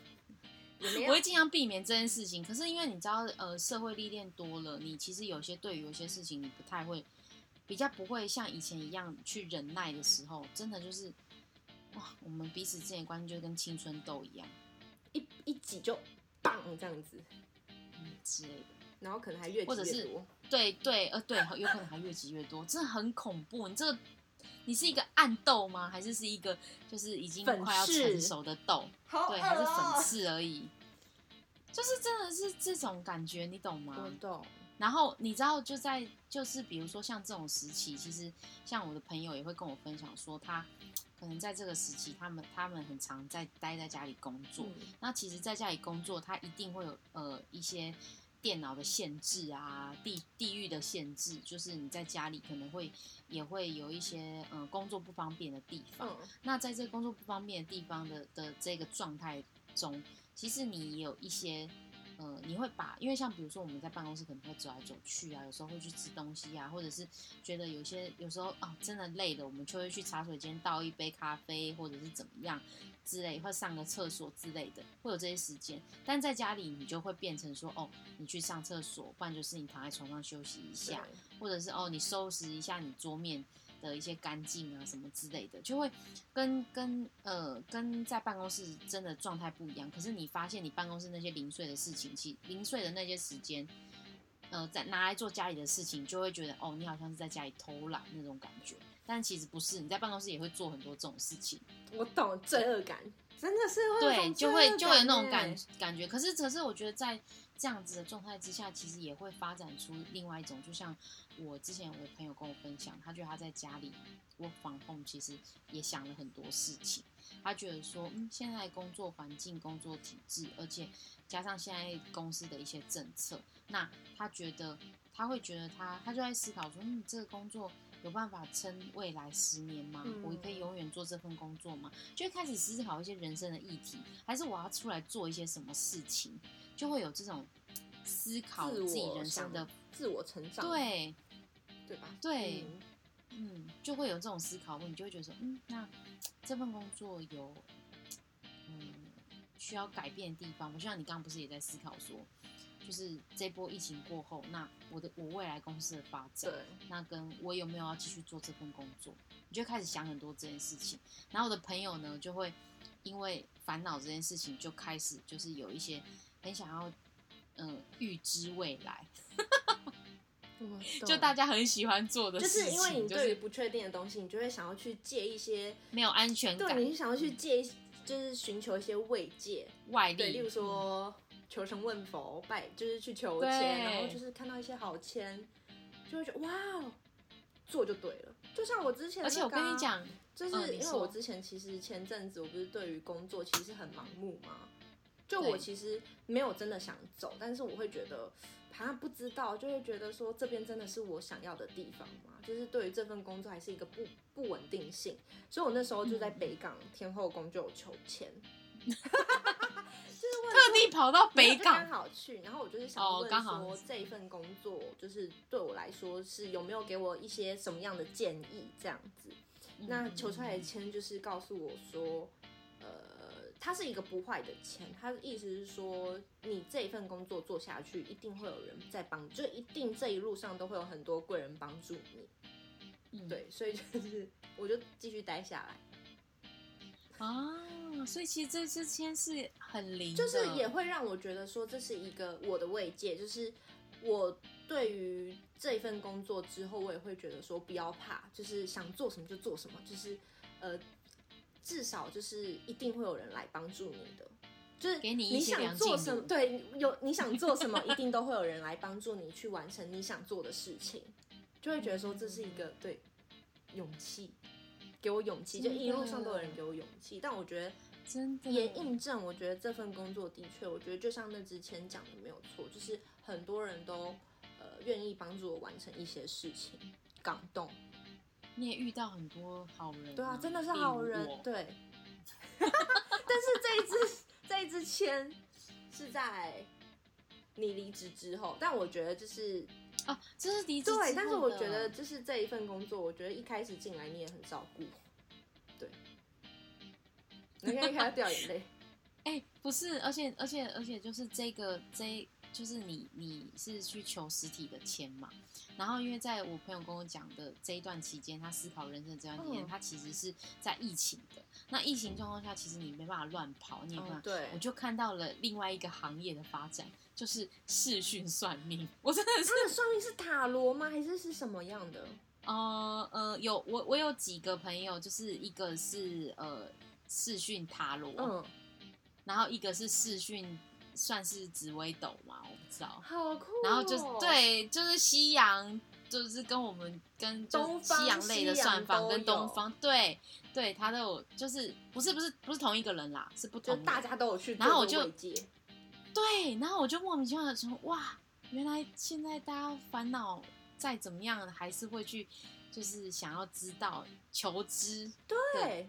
我会尽量避免这件事情。可是因为你知道，呃，社会历练多了，你其实有些对于有些事情你不太会，比较不会像以前一样去忍耐的时候，真的就是，哇，我们彼此之间的关系就跟青春痘一样，一一挤就棒这样子，嗯之类的。然后可能还越或者是挤越多。对对，呃，对，有可能还越积越多，真的很恐怖。你这个，你是一个暗豆吗？还是是一个就是已经快要成熟的豆？对，还是粉刺而已。就是真的是这种感觉，你懂吗？我懂，然后你知道，就在就是比如说像这种时期，其实像我的朋友也会跟我分享说，他可能在这个时期，他们他们很常在待在家里工作。嗯那其实在家里工作，他一定会有呃一些电脑的限制啊，地地域的限制，就是你在家里可能会也会有一些呃工作不方便的地方。嗯，那在这个工作不方便的地方的的这个状态中，其实你也有一些，呃，你会把，因为像比如说我们在办公室可能会走来走去啊，有时候会去吃东西啊，或者是觉得有些有时候啊真的累了，我们就会去茶水间倒一杯咖啡，或者是怎么样之类，或上个厕所之类的，会有这些时间。但在家里你就会变成说，哦，你去上厕所，不然就是你躺在床上休息一下，或者是哦，你收拾一下你桌面的一些干净啊什么之类的，就会跟跟呃跟在办公室真的状态不一样。可是你发现你办公室那些零碎的事情，其零碎的那些时间，呃，在拿来做家里的事情，就会觉得哦，你好像是在家里偷懒那种感觉。但其实不是，你在办公室也会做很多这种事情。我懂罪恶感，真的是会对，就会就会有那种感感觉。可是可是我觉得在这样子的状态之下，其实也会发展出另外一种，就像我之前有个朋友跟我分享，他觉得他在家里 work from home，其实也想了很多事情。他觉得说，嗯，现在工作环境、工作体制，而且加上现在公司的一些政策，那他觉得他会觉得他他就在思考说，嗯，这个工作有办法撑未来十年吗？嗯我可以永远做这份工作吗？就会开始思考一些人生的议题，还是我要出来做一些什么事情，就会有这种思考自自己人生的，自我成长，对，对吧？对嗯嗯，就会有这种思考问你，就会觉得说，嗯，那这份工作有嗯需要改变的地方。我就像你刚刚不是也在思考说，就是这波疫情过后，那我的我未来公司的发展，对，那跟我有没有要继续做这份工作，你就会开始想很多这件事情。然后我的朋友呢，就会因为烦恼这件事情，就开始就是有一些很想要，嗯、预知未来，就大家家很喜欢做的就事情，是因为你就是对于不确定的东西，你就会想要去借一些，没有安全感，对，你想要去借一，就是寻求一些慰藉，外。力，对，例如说求神问佛，拜就是去求签，然后就是看到一些好签，就会觉得哇哦，做就对了。就像我之前、嗯，而且我跟你，讲，就是因为我之前其实前阵子我不是对于工作其实很盲目嘛，就我其实没有真的想走，但是我会觉得好像不知道，就会觉得说这边真的是我想要的地方嘛，就是对于这份工作还是一个不不稳定性，所以我那时候就在嗯。北港天后宫就有求签。特地跑到北港刚港，好去，然后我就是想问说这一份工作，就是对我来说是有没有给我一些什么样的建议这样子？那嗯求出来的签就是告诉我说，呃，它是一个不坏的签，它的意思是说，你这一份工作做下去，一定会有人在帮，就一定这一路上都会有很多贵人帮助你。嗯对，所以就是我就继续待下来。啊，所以其实这支签是很灵，就是也会让我觉得说这是一个我的慰藉，就是我对于这一份工作之后，我也会觉得说不要怕，就是想做什么就做什么，就是呃，至少就是一定会有人来帮助你的。就是给你你想做什么，对，有你想做什么，一定都会有人来帮助你去完成你想做的事情，就会觉得说这是一个对勇气，给我勇气，就一路上都有人给我勇气，但我觉得真的也印证，我觉得这份工作的确，我觉得就像那之前讲的没有错，就是很多人都呃愿意帮助我完成一些事情，感动。你也遇到很多好人，对啊，真的是好人我。对。但是这一支这一支签是在你离职之后，但我觉得就是哦，这是离职对，之但是我觉得就是这一份工作，我觉得一开始进来你也很照顾，对。你可以看他掉眼泪。哎、不是，而且而且而且就是这个这就是你你是去求实体的签嘛，然后因为在我朋友跟我讲的这一段期间，他思考人生这段期间，嗯他其实是在疫情的。那疫情状况下，其实你没办法乱跑，你也没办法。哦对我就看到了另外一个行业的发展，就是视讯算命。我真的是他的算命是塔罗吗？还是是什么样的？呃呃，有我我有几个朋友，就是一个是呃视讯塔罗，嗯，然后一个是视讯，算是紫微斗嘛，我不知道。好酷、哦。然后就是，对，就是西洋，就是跟我们跟就是东方西洋类的算法跟东方，对对，他都有，就是不是不是不是同一个人啦，是不同就大家都有去然后我就对，然后我就莫名其妙的说，哇，原来现在大家烦恼再怎么样，还是会去，就是想要知道求知，对，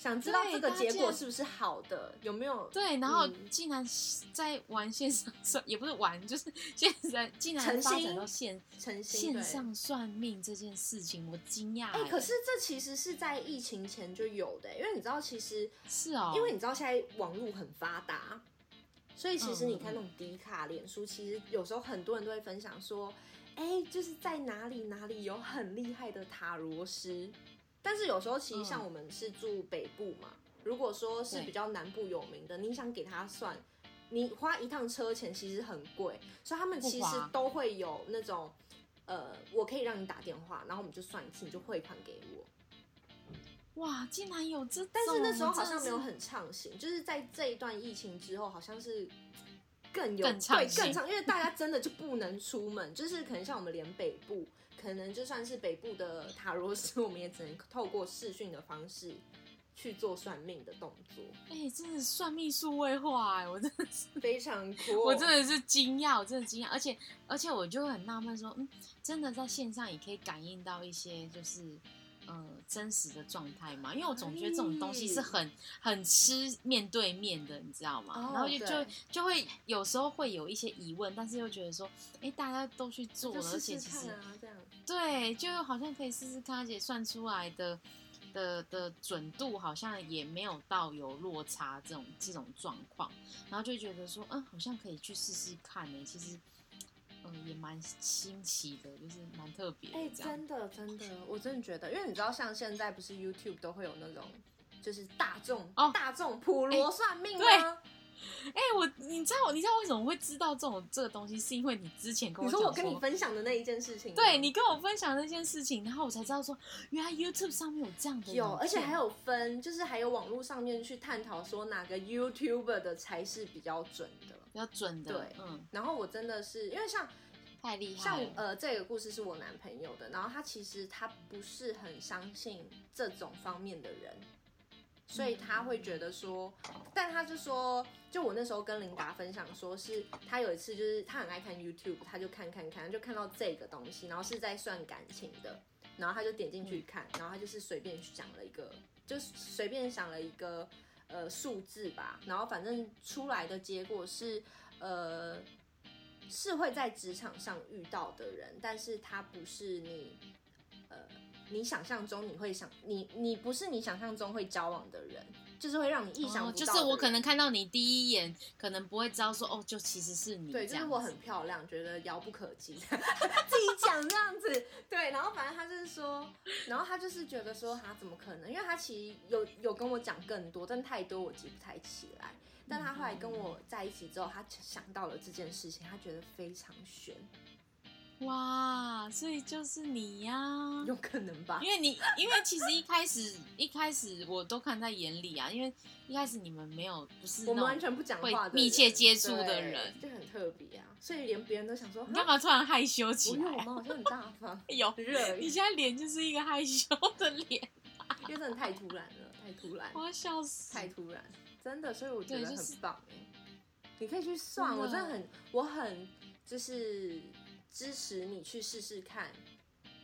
想知道对这个结果是不是好的，有没有对，然后嗯竟然在玩线上算，也不是玩，就是 现在竟然诚发展到线诚心线上算命这件事情，我惊讶、哎、欸。可是这其实是在疫情前就有的，因为你知道，其实是哦，因为你知道现在网络很发达，所以其实嗯你看那种迪卡、脸书，其实有时候很多人都会分享说，哎、就是在哪里哪里有很厉害的塔罗师。但是有时候其实像嗯我们是住北部嘛，如果说是比较南部有名的，你想给他算，你花一趟车钱其实很贵，所以他们其实都会有那种，呃，我可以让你打电话，然后我们就算一次，你就汇款给我。哇，竟然有这！但是那时候好像没有很畅行，就是在这一段疫情之后，好像是更有更对更畅，因为大家真的就不能出门，就是可能像我们连北部，可能就算是北部的塔罗斯，我们也只能透过视讯的方式去做算命的动作，哎、真的算命数位化哎，我真的是，非常 酷。我真的是惊讶，我真的惊讶，而且而且我就很纳闷说，嗯，真的在线上也可以感应到一些就是。呃，真实的状态嘛，因为我总觉得这种东西是很很吃面对面的，你知道吗？哦然后就就就会有时候会有一些疑问，但是又觉得说，哎、大家都去做了，而且其实对，就好像可以试试看，而且算出来的的的准度好像也没有到有落差这种这种状况，然后就觉得说，嗯，好像可以去试试看呢。其实，嗯，也蛮新奇的，就是蛮特别哎。真的真的，我真的觉得，因为你知道，像现在不是 YouTube 都会有那种，就是大众、哦大众普罗算命对吗？哎、我你知道你知道为什么会知道这种这个东西，是因为你之前跟我讲你说我跟你分享的那一件事情，对你跟我分享那件事情，然后我才知道说，原来 YouTube 上面有这样的有，而且还有分，就是还有网络上面去探讨说哪个 YouTuber 的才是比较准的。比较准的，对嗯，然后我真的是因为像太厉害，像呃这个故事是我男朋友的，然后他其实他不是很相信这种方面的人，所以他会觉得说，但他就说，就我那时候跟琳达分享说，是他有一次就是他很爱看 YouTube，他就看看看，就看到这个东西，然后是在算感情的，然后他就点进去看，然后他就是随便讲了一个，就是随便想了一个呃数字吧，然后反正出来的结果是呃是会在职场上遇到的人，但是他不是你呃你想象中你会想你你不是你想象中会交往的人，就是会让你意想哦，不到就是我可能看到你第一眼，可能不会知道说哦，就其实是你对。就是我很漂亮，觉得遥不可及，自己讲这样子。对，然后反正他就是说，然后他就是觉得说，他怎么可能？因为他其实有有跟我讲更多，但太多我记不太起来。但他后来跟我在一起之后，他想到了这件事情，他觉得非常悬，哇，所以就是你呀、有可能吧？因为你，因为其实一开始一开始我都看在眼里啊，因为一开始你们没有不是我们完全不讲会话的，密切接触的人就很特别啊。所以连别人都想说，你干嘛突然害羞起不用，我来？们好像很大方，有，热，你现在脸就是一个害羞的脸，因为真的太突然了，太突然。我要笑死。太突然，真的，所以我觉得很对就是棒哎、你可以去算，真我真的很，我很就是支持你去试试看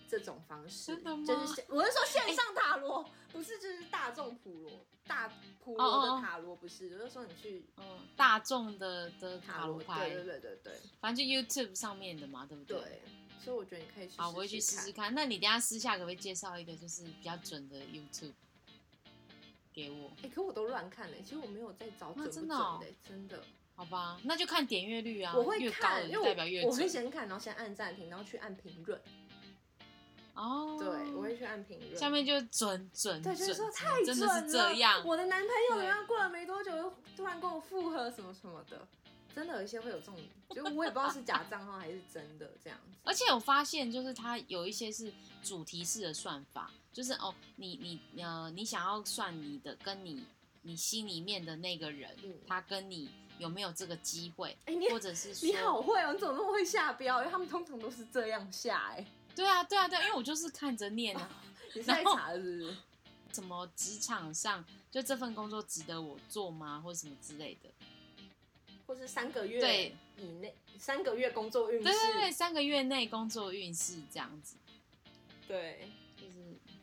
这种方式。真的吗就是我是说线上塔罗，不是就是大众普罗，大普罗的塔罗不是，我是说你去嗯，大众的的塔塔罗罗牌，对对对对对反正就 YouTube 上面的嘛，对不对？对，所以我觉得你可以去好，我会去试试看。那你等下私下可不可以介绍一个就是比较准的 YouTube 给我？哎、可我都乱看嘞、其实我没有在找准不准的、真的哦真的。好吧，那就看点阅率啊，我会越高看，的因为代表越我我会。先看，然后先按暂停，然后去按评论。哦，对，我会去按评论。下面就准准对，就是准说太真准了，的是这样。我的男朋友对然后过了没多久，又突然跟我复合什么什么的，真的有一些会有这种，就我也不知道是假账号还是真的这样子。而且我发现，就是它有一些是主题式的算法，就是哦，你你呃，你想要算你的跟你你心里面的那个人，嗯他跟你有没有这个机会，哎、你或者是说，你好会哦，你怎么那么会下标？因为他们通常都是这样下哎、对啊对啊对啊，因为我就是看着念啊，你是在然后查是不是？怎么职场上就这份工作值得我做吗，或者什么之类的。或是三个月对以内，三个月工作运势，对对对，三个月内工作运势这样子，对就是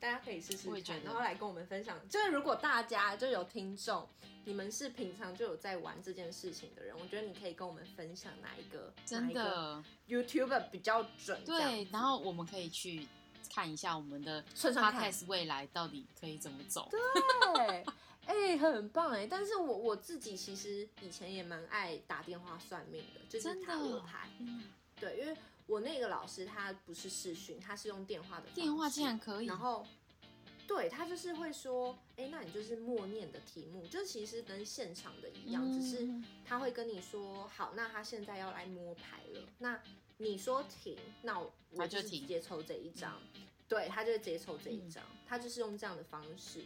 大家可以试试看，然后来跟我们分享。就是如果大家就有听众，你们是平常就有在玩这件事情的人，我觉得你可以跟我们分享哪一个真的 YouTuber 比较准。对，然后我们可以去看一下我们的顺顺看 podcast 未来到底可以怎么走。对，哎、很棒哎！但是我我自己其实以前也蛮爱打电话算命的，就是真的塔罗牌。天哪对，因为我那个老师他不是视讯，他是用电话的电话竟然可以。然后。对他就是会说，哎，那你就是默念的题目，就其实跟现场的一样，只是嗯他他会跟你说好，那他现在要来摸牌了，那你说停，那我我就直接抽这一张，对他就直接抽这一张，他就是用这样的方式，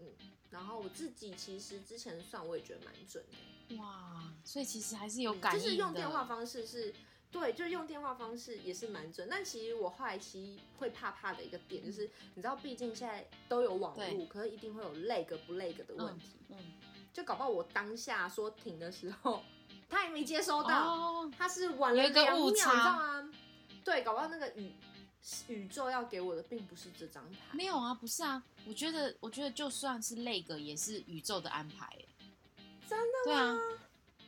嗯，然后我自己其实之前算我也觉得蛮准的。哇，所以其实还是有感应的。就是用电话方式是，对，就用电话方式也是蛮准。但其实我后来其实会怕怕的一个点就是，你知道，毕竟现在都有网对络，可是一定会有 lag 不 lag 的问题。嗯，就搞不好我当下说停的时候，他还没接收到，哦，他是晚了两秒，你知道差吗？对，搞不好那个宇宇宙要给我的并不是这张牌。没有啊，不是啊，我觉得，我觉得就算是那个，也是宇宙的安排欸。真的对啊，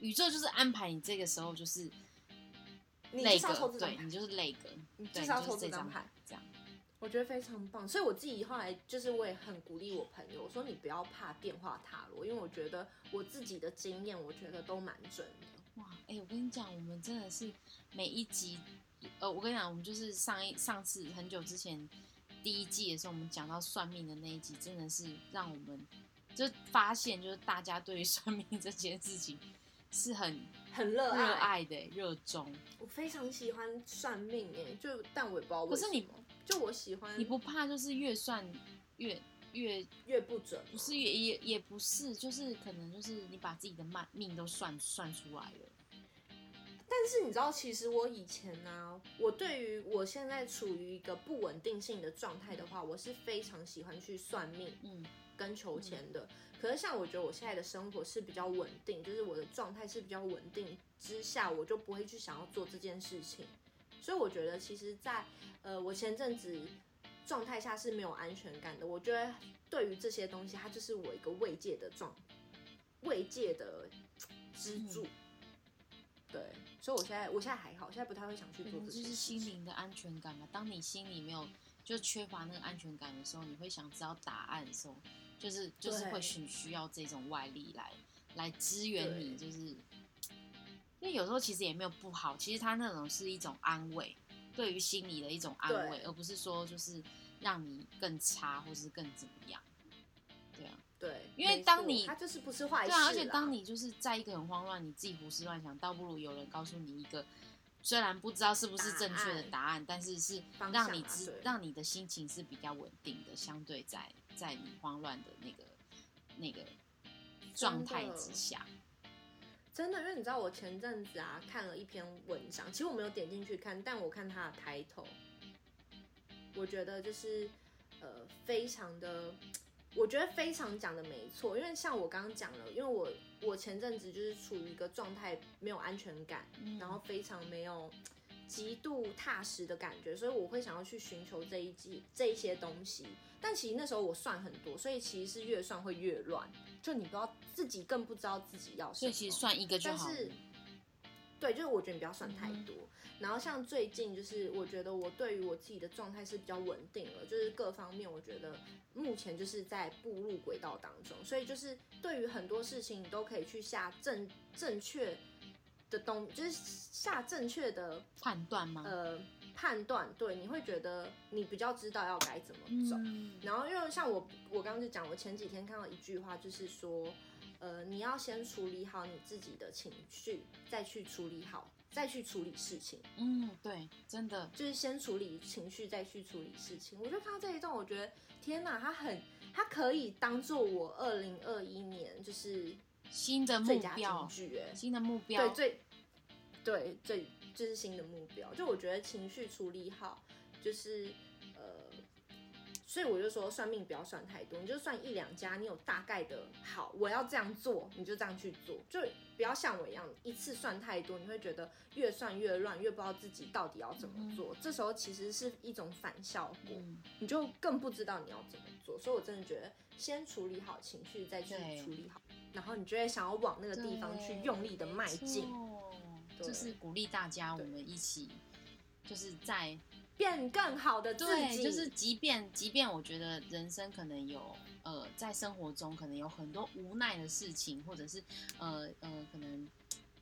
宇宙就是安排你这个时候就是你那就是要抽这张你，就是那个，你就是要抽这张牌，这样。我觉得非常棒，所以我自己后来就是我也很鼓励我朋友，我说你不要怕电话塔罗，因为我觉得我自己的经验，我觉得都蛮准的。哇，哎、我跟你讲，我们真的是每一集，呃，我跟你讲，我们就是上一上次很久之前第一季的时候，我们讲到算命的那一集，真的是让我们就发现，就是大家对于算命这件事情是很很热热爱，爱的、热衷。我非常喜欢算命哎，就但我也不知道为什么。可是你就我喜欢，你不怕就是越算越越越不准，不是也也也不是，就是可能就是你把自己的命命都算算出来了。但是你知道，其实我以前呢、我对于我现在处于一个不稳定性的状态的话，我是非常喜欢去算命嗯，跟求钱的。可是像我觉得我现在的生活是比较稳定，就是我的状态是比较稳定之下，我就不会去想要做这件事情。所以我觉得，其实在，呃我前阵子状态下是没有安全感的。我觉得对于这些东西，它就是我一个慰藉的状，慰藉的支柱。对，所以我现在我现在还好，现在不太会想去做这是心。灵的安全感嘛。当你心里没有就缺乏那个安全感的时候，你会想知道答案的时候，就是就是会需需要这种外力来来支援你，就是因为有时候其实也没有不好，其实他那种是一种安慰，对于心理的一种安慰，而不是说就是让你更差或是更怎么样。对啊，对，因为当你他就是不是坏事对啊，而且当你就是在一个很慌乱，你自己胡思乱想，倒不如有人告诉你一个，虽然不知道是不是正确的答案，但是是让你知啊让你的心情是比较稳定的，相对在在你慌乱的那个那个状态之下，真的，因为你知道我前阵子啊看了一篇文章，其实我没有点进去看，但我看它的抬头，我觉得就是呃非常的，我觉得非常讲的没错，因为像我刚刚讲了，因为我我前阵子就是处于一个状态没有安全感，嗯然后非常没有极度踏实的感觉，所以我会想要去寻求这一季这一些东西。但其实那时候我算很多，所以其实是越算会越乱，就你不知道自己更不知道自己要什么。所以其实算一个就好了。但是，对，就是我觉得你不要算太嗯多。然后像最近，就是我觉得我对于我自己的状态是比较稳定了，就是各方面我觉得目前就是在步入轨道当中，所以就是对于很多事情你都可以去下正正确的东，就是下正确的判断吗？呃判断，对，你会觉得你比较知道要该怎么走。嗯，然后因为像我，我刚刚就讲，我前几天看到一句话，就是说，呃，你要先处理好你自己的情绪，再去处理好，再去处理事情，嗯，对，真的，就是先处理情绪，再去处理事情。我就看到这一段，我觉得天哪，它很，它可以当做我二零二一年就是新的目标新的目标，对，最对最就是新的目标。就我觉得情绪处理好，就是呃，所以我就说算命不要算太多，你就算一两家，你有大概的好，我要这样做，你就这样去做，就不要像我一样一次算太多，你会觉得越算越乱，越不知道自己到底要怎么做。这时候其实是一种反效果，嗯，你就更不知道你要怎么做。所以我真的觉得先处理好情绪，再去处理好，然后你就会想要往那个地方去用力的迈进。就是鼓励大家，我们一起，就是在变更好的自对，己，就是即便即便我觉得人生可能有呃，在生活中可能有很多无奈的事情，或者是呃呃可能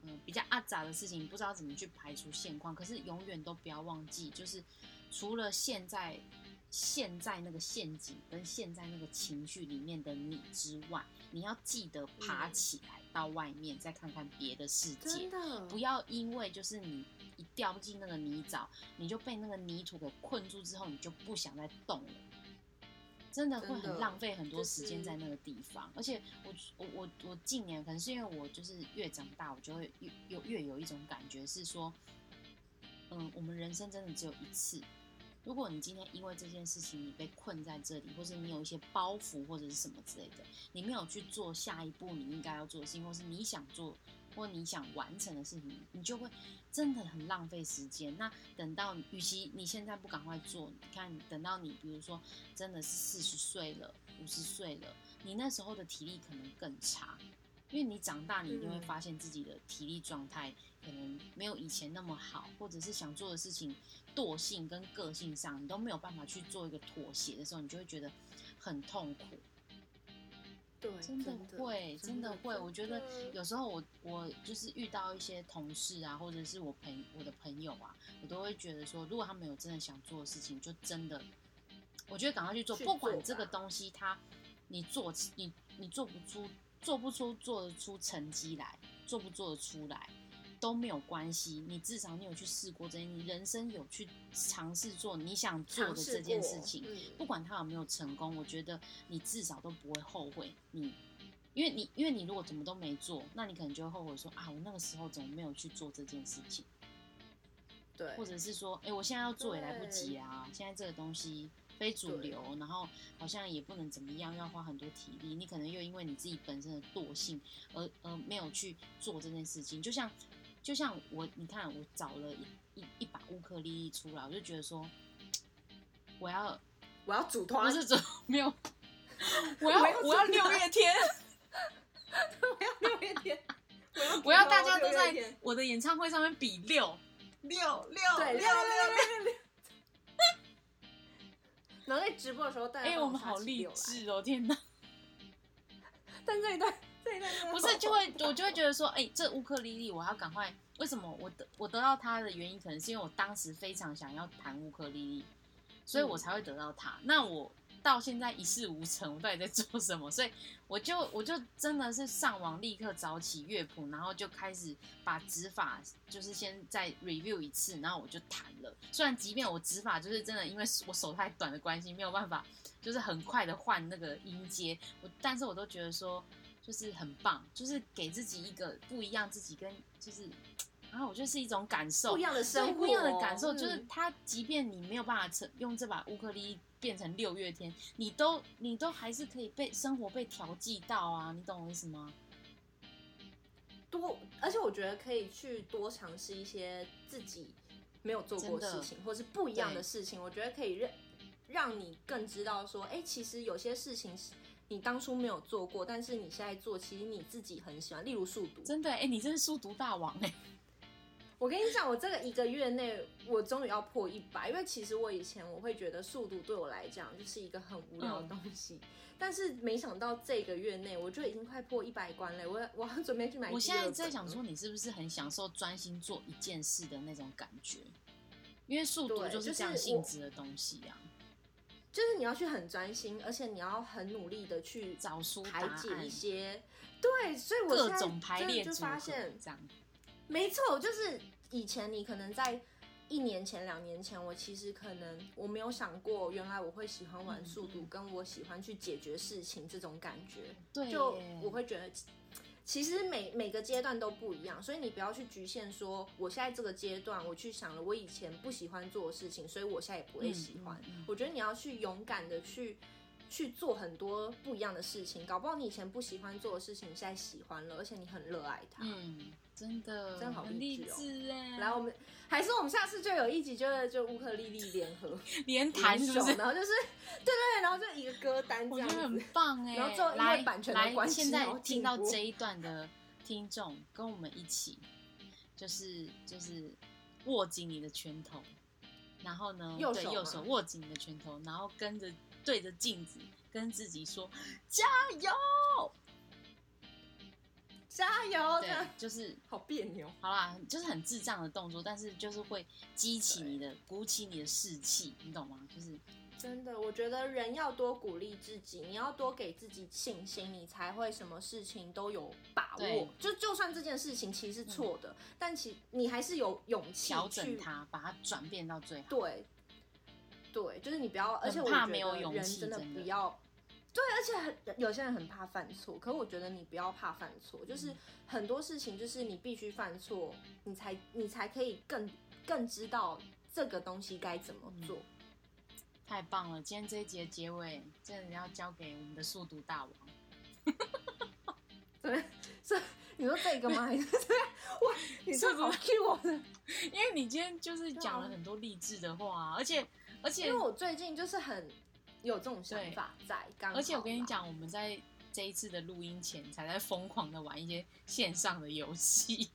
呃比较阿杂的事情，不知道怎么去排除现况。可是永远都不要忘记，就是除了现在现在那个陷阱跟现在那个情绪里面的你之外，你要记得爬嗯起来，到外面，再看看别的世界不要因为就是你一掉进那个泥沼，你就被那个泥土给困住之后，你就不想再动了。真的会很浪费很多时间在那个地方，而且我我我我近年可能是因为我就是越长大，我就会越有越有一种感觉是说，嗯，我们人生真的只有一次。如果你今天因为这件事情你被困在这里，或是你有一些包袱或者是什么之类的，你没有去做下一步你应该要做的事情，或是你想做或你想完成的事情，你就会真的很浪费时间。那等到，与其你现在不赶快做，你看等到你比如说真的是四十岁了、五十岁了，你那时候的体力可能更差，因为你长大，你一定会嗯发现自己的体力状态可能没有以前那么好，或者是想做的事情惰性跟个性上，你都没有办法去做一个妥协的时候，你就会觉得很痛苦。对，真的会，真的会。我觉得有时候我我就是遇到一些同事啊，或者是我朋我的朋友啊，我都会觉得说，如果他们有真的想做的事情，就真的，我觉得赶快去做，去不管这个东西它你做你你做不出做不出做得出成绩来，做不做得出来。都没有关系，你至少你有去试过这些，你人生有去尝试做你想做的这件事情，嗯。不管他有没有成功，我觉得你至少都不会后悔。你，因为你因为你如果怎么都没做，那你可能就会后悔说啊，我那个时候怎么没有去做这件事情，对，或者是说，哎、我现在要做也来不及啊，现在这个东西非主流，然后好像也不能怎么样，要花很多体力，你可能又因为你自己本身的惰性而而没有去做这件事情，就像就像我，你看我找了一一一把乌克丽丽出来，我就觉得说，我要我要组不团，是 怎没有，我要我要六月天，我要六月天，我要我要大家都在我的演唱会上面比六。六六对六六六六六。然后在直播的时候，大家哎、帮我们好励。志哦！天哪，但这一段这一段不是就会我就会觉得说，哎、这乌克丽丽我要赶快。为什么我得我得到它的原因，可能是因为我当时非常想要弹乌克丽丽，所以我才会得到它。那我到现在一事无成，我到底在做什么？所以我就 我就真的是上网立刻找起乐谱，然后就开始把指法就是先再 review 一次，然后我就弹了。虽然即便我指法就是真的，因为我手太短的关系，没有办法就是很快的换那个音阶，我但是我都觉得说就是很棒，就是给自己一个不一样自己跟就是。然后我觉得是一种感受，不一样的生活，对不一样的感受，就是嗯它，即便你没有办法成用这把乌克丽丽变成六月天，你都你都还是可以被生活被调剂到啊，你懂我意思吗？多，而且我觉得可以去多尝试一些自己没有做过的事情，或是不一样的事情。我觉得可以让让你更知道说，哎、其实有些事情是你当初没有做过，但是你现在做，其实你自己很喜欢。例如速读，真的，哎、你真是速读大王哎、我跟你讲，我这个一个月内，我终于要破一百，因为其实我以前我会觉得速度对我来讲就是一个很无聊的东西，但是没想到这个月内我就已经快破一百关了，我我要准备去买。我现在在想说，，你是不是很享受专心做一件事的那种感觉？因为速度就是这样性质的东西啊，就是你要去很专心，而且你要很努力的去找出答排解案一，些，对，所以我各现在种排列就列组合发现，这样。没错，就是以前你可能在一年前、两年前，我其实可能我没有想过，原来我会喜欢玩速读，嗯嗯跟我喜欢去解决事情这种感觉。对就我会觉得，其实每每个阶段都不一样，所以你不要去局限说，我现在这个阶段我去想了我以前不喜欢做的事情，所以我现在也不会喜欢。嗯嗯嗯我觉得你要去勇敢的去。去做很多不一样的事情，搞不好你以前不喜欢做的事情，你现在喜欢了，而且你很热爱它。嗯，真的，真好很励励志哎。来，我们还是我们下次就有一集，就是就乌克丽丽联合连弹是不是？然后就是对对对，然后就一个歌单这样很。棒哎。然后最后因为版权的来，关系现在听到这一段的听众，跟我们一起，就是就是握紧你的拳头，然后呢，对右右手右手握紧你的拳头，然后跟着对着镜子跟自己说加油。加油！这对样，就是 好别扭。好啦，就是很智障的动作，但是就是会激起你的、鼓起你的士气，你懂吗？就是真的，我觉得人要多鼓励自己，你要多给自己信心，你才会什么事情都有把对握。就就算这件事情其实是错的，但其你还是有勇气调整去它，把它转变到最好。对，对，就是你不要，而且我觉怕没有得勇气人真的真的不要。对，而且很有些人很怕犯错，可我觉得你不要怕犯错，就是很多事情就是你必须犯错，你才你才可以更更知道这个东西该怎么做。太棒了！今天这一集的结尾真的要交给我们的速读大王。对，是你说这个吗？还是这个？哇，你这好 Q 我的，因为你今天就是讲了很多励志的话，而且而且因为我最近就是很有这种想法在，刚而且我跟你，讲，我们在这一次的录音前才在疯狂的玩一些线上的游戏，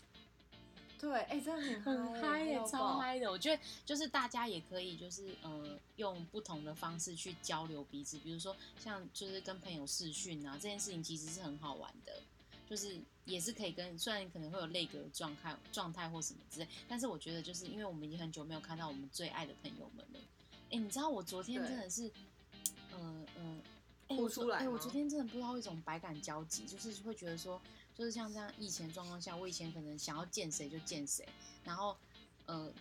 对，哎、真的很很嗨耶，到超嗨的。我觉得就是大家也可以就是呃用不同的方式去交流彼此，比如说像就是跟朋友视讯啊，这件事情其实是很好玩的。就是也是可以跟，虽然可能会有泪格状态状态或什么之类，但是我觉得就是因为我们已经很久没有看到我们最爱的朋友们了。哎、你知道我昨天真的是，呃呃，哎、哭我昨哎、我昨天真的不知道一种百感交集，就是会觉得说，就是像这样疫情状况下，我以前可能想要见谁就见谁，然后呃，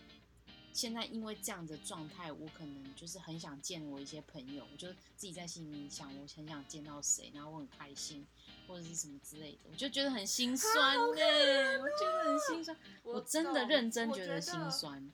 现在因为这样的状态，我可能就是很想见我一些朋友，我就自己在心里想，我很想见到谁，然后我很开心，或者是什么之类的，我就觉得很心酸呢、我觉得很心酸，我真的认真觉得心酸。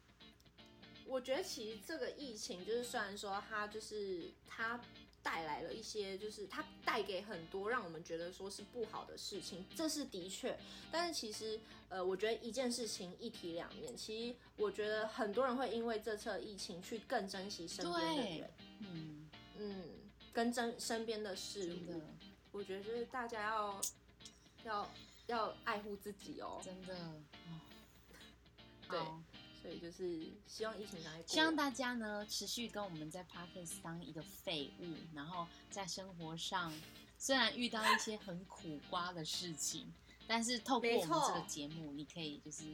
我觉得其实这个疫情，就是虽然说它就是它带来了一些，就是它带给很多让我们觉得说是不好的事情，这是的确。但是其实，呃，我觉得一件事情一体两面。其实我觉得很多人会因为这次疫情去更珍惜身边的人，嗯，嗯，跟真身边的事物。我觉得就是大家要要要爱护自己哦。真的，哦对以就是希望疫情赶快。希望大家呢持续跟我们在 Parkes 当一个废物，然后在生活上虽然遇到一些很苦瓜的事情，但是透过我们这个节目，你可以就是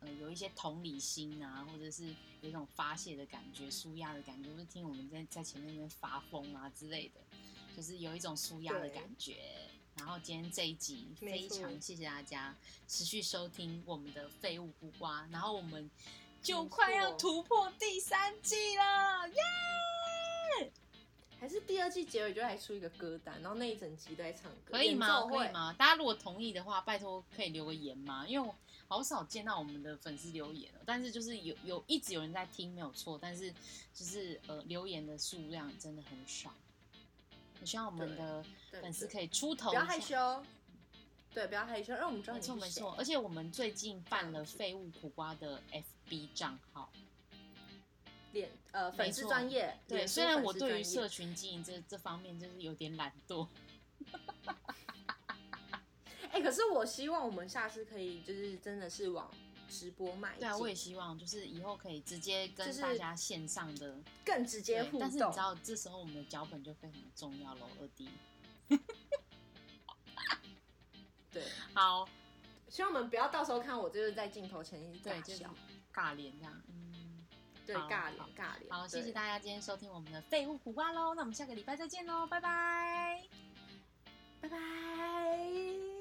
呃有一些同理心啊，或者是有一种发泄的感觉、舒压的感觉，就是听我们在在前面那边发疯啊之类的，就是有一种舒压的感觉。然后今天这一集非常谢谢大家持续收听我们的废物苦瓜，然后我们就快要突破第三季了，耶！还是第二季结尾就来出一个歌单，然后那一整集都在唱歌，可以吗？可以？吗？大家如果同意的话，拜托可以留个言吗？因为我好少见到我们的粉丝留言了，但是就是有有一直有人在听，没有错，但是就是呃留言的数量真的很少。我希望我们的粉丝可以出头不要害羞，对，不要害羞，让我们知道没你是谁错没错，而且我们最近办了废物苦瓜的 FB 账号，脸呃粉丝错专业，对，虽然我对于社群经营这这方面就是有点懒惰，哎、可是我希望我们下次可以就是真的是往直播迈进，对啊，我也希望就是以后可以直接跟大家线上的更直接互动。但是你知道，这时候我们的脚本就非常重要喽，二弟。对，好，希望我们不要到时候看我就是在镜头前一直对，就是大笑，尬脸这样。嗯对尬脸尬脸好谢谢大家今天收听我们的废物苦瓜喽那我们下个礼拜再见喽拜拜。拜拜。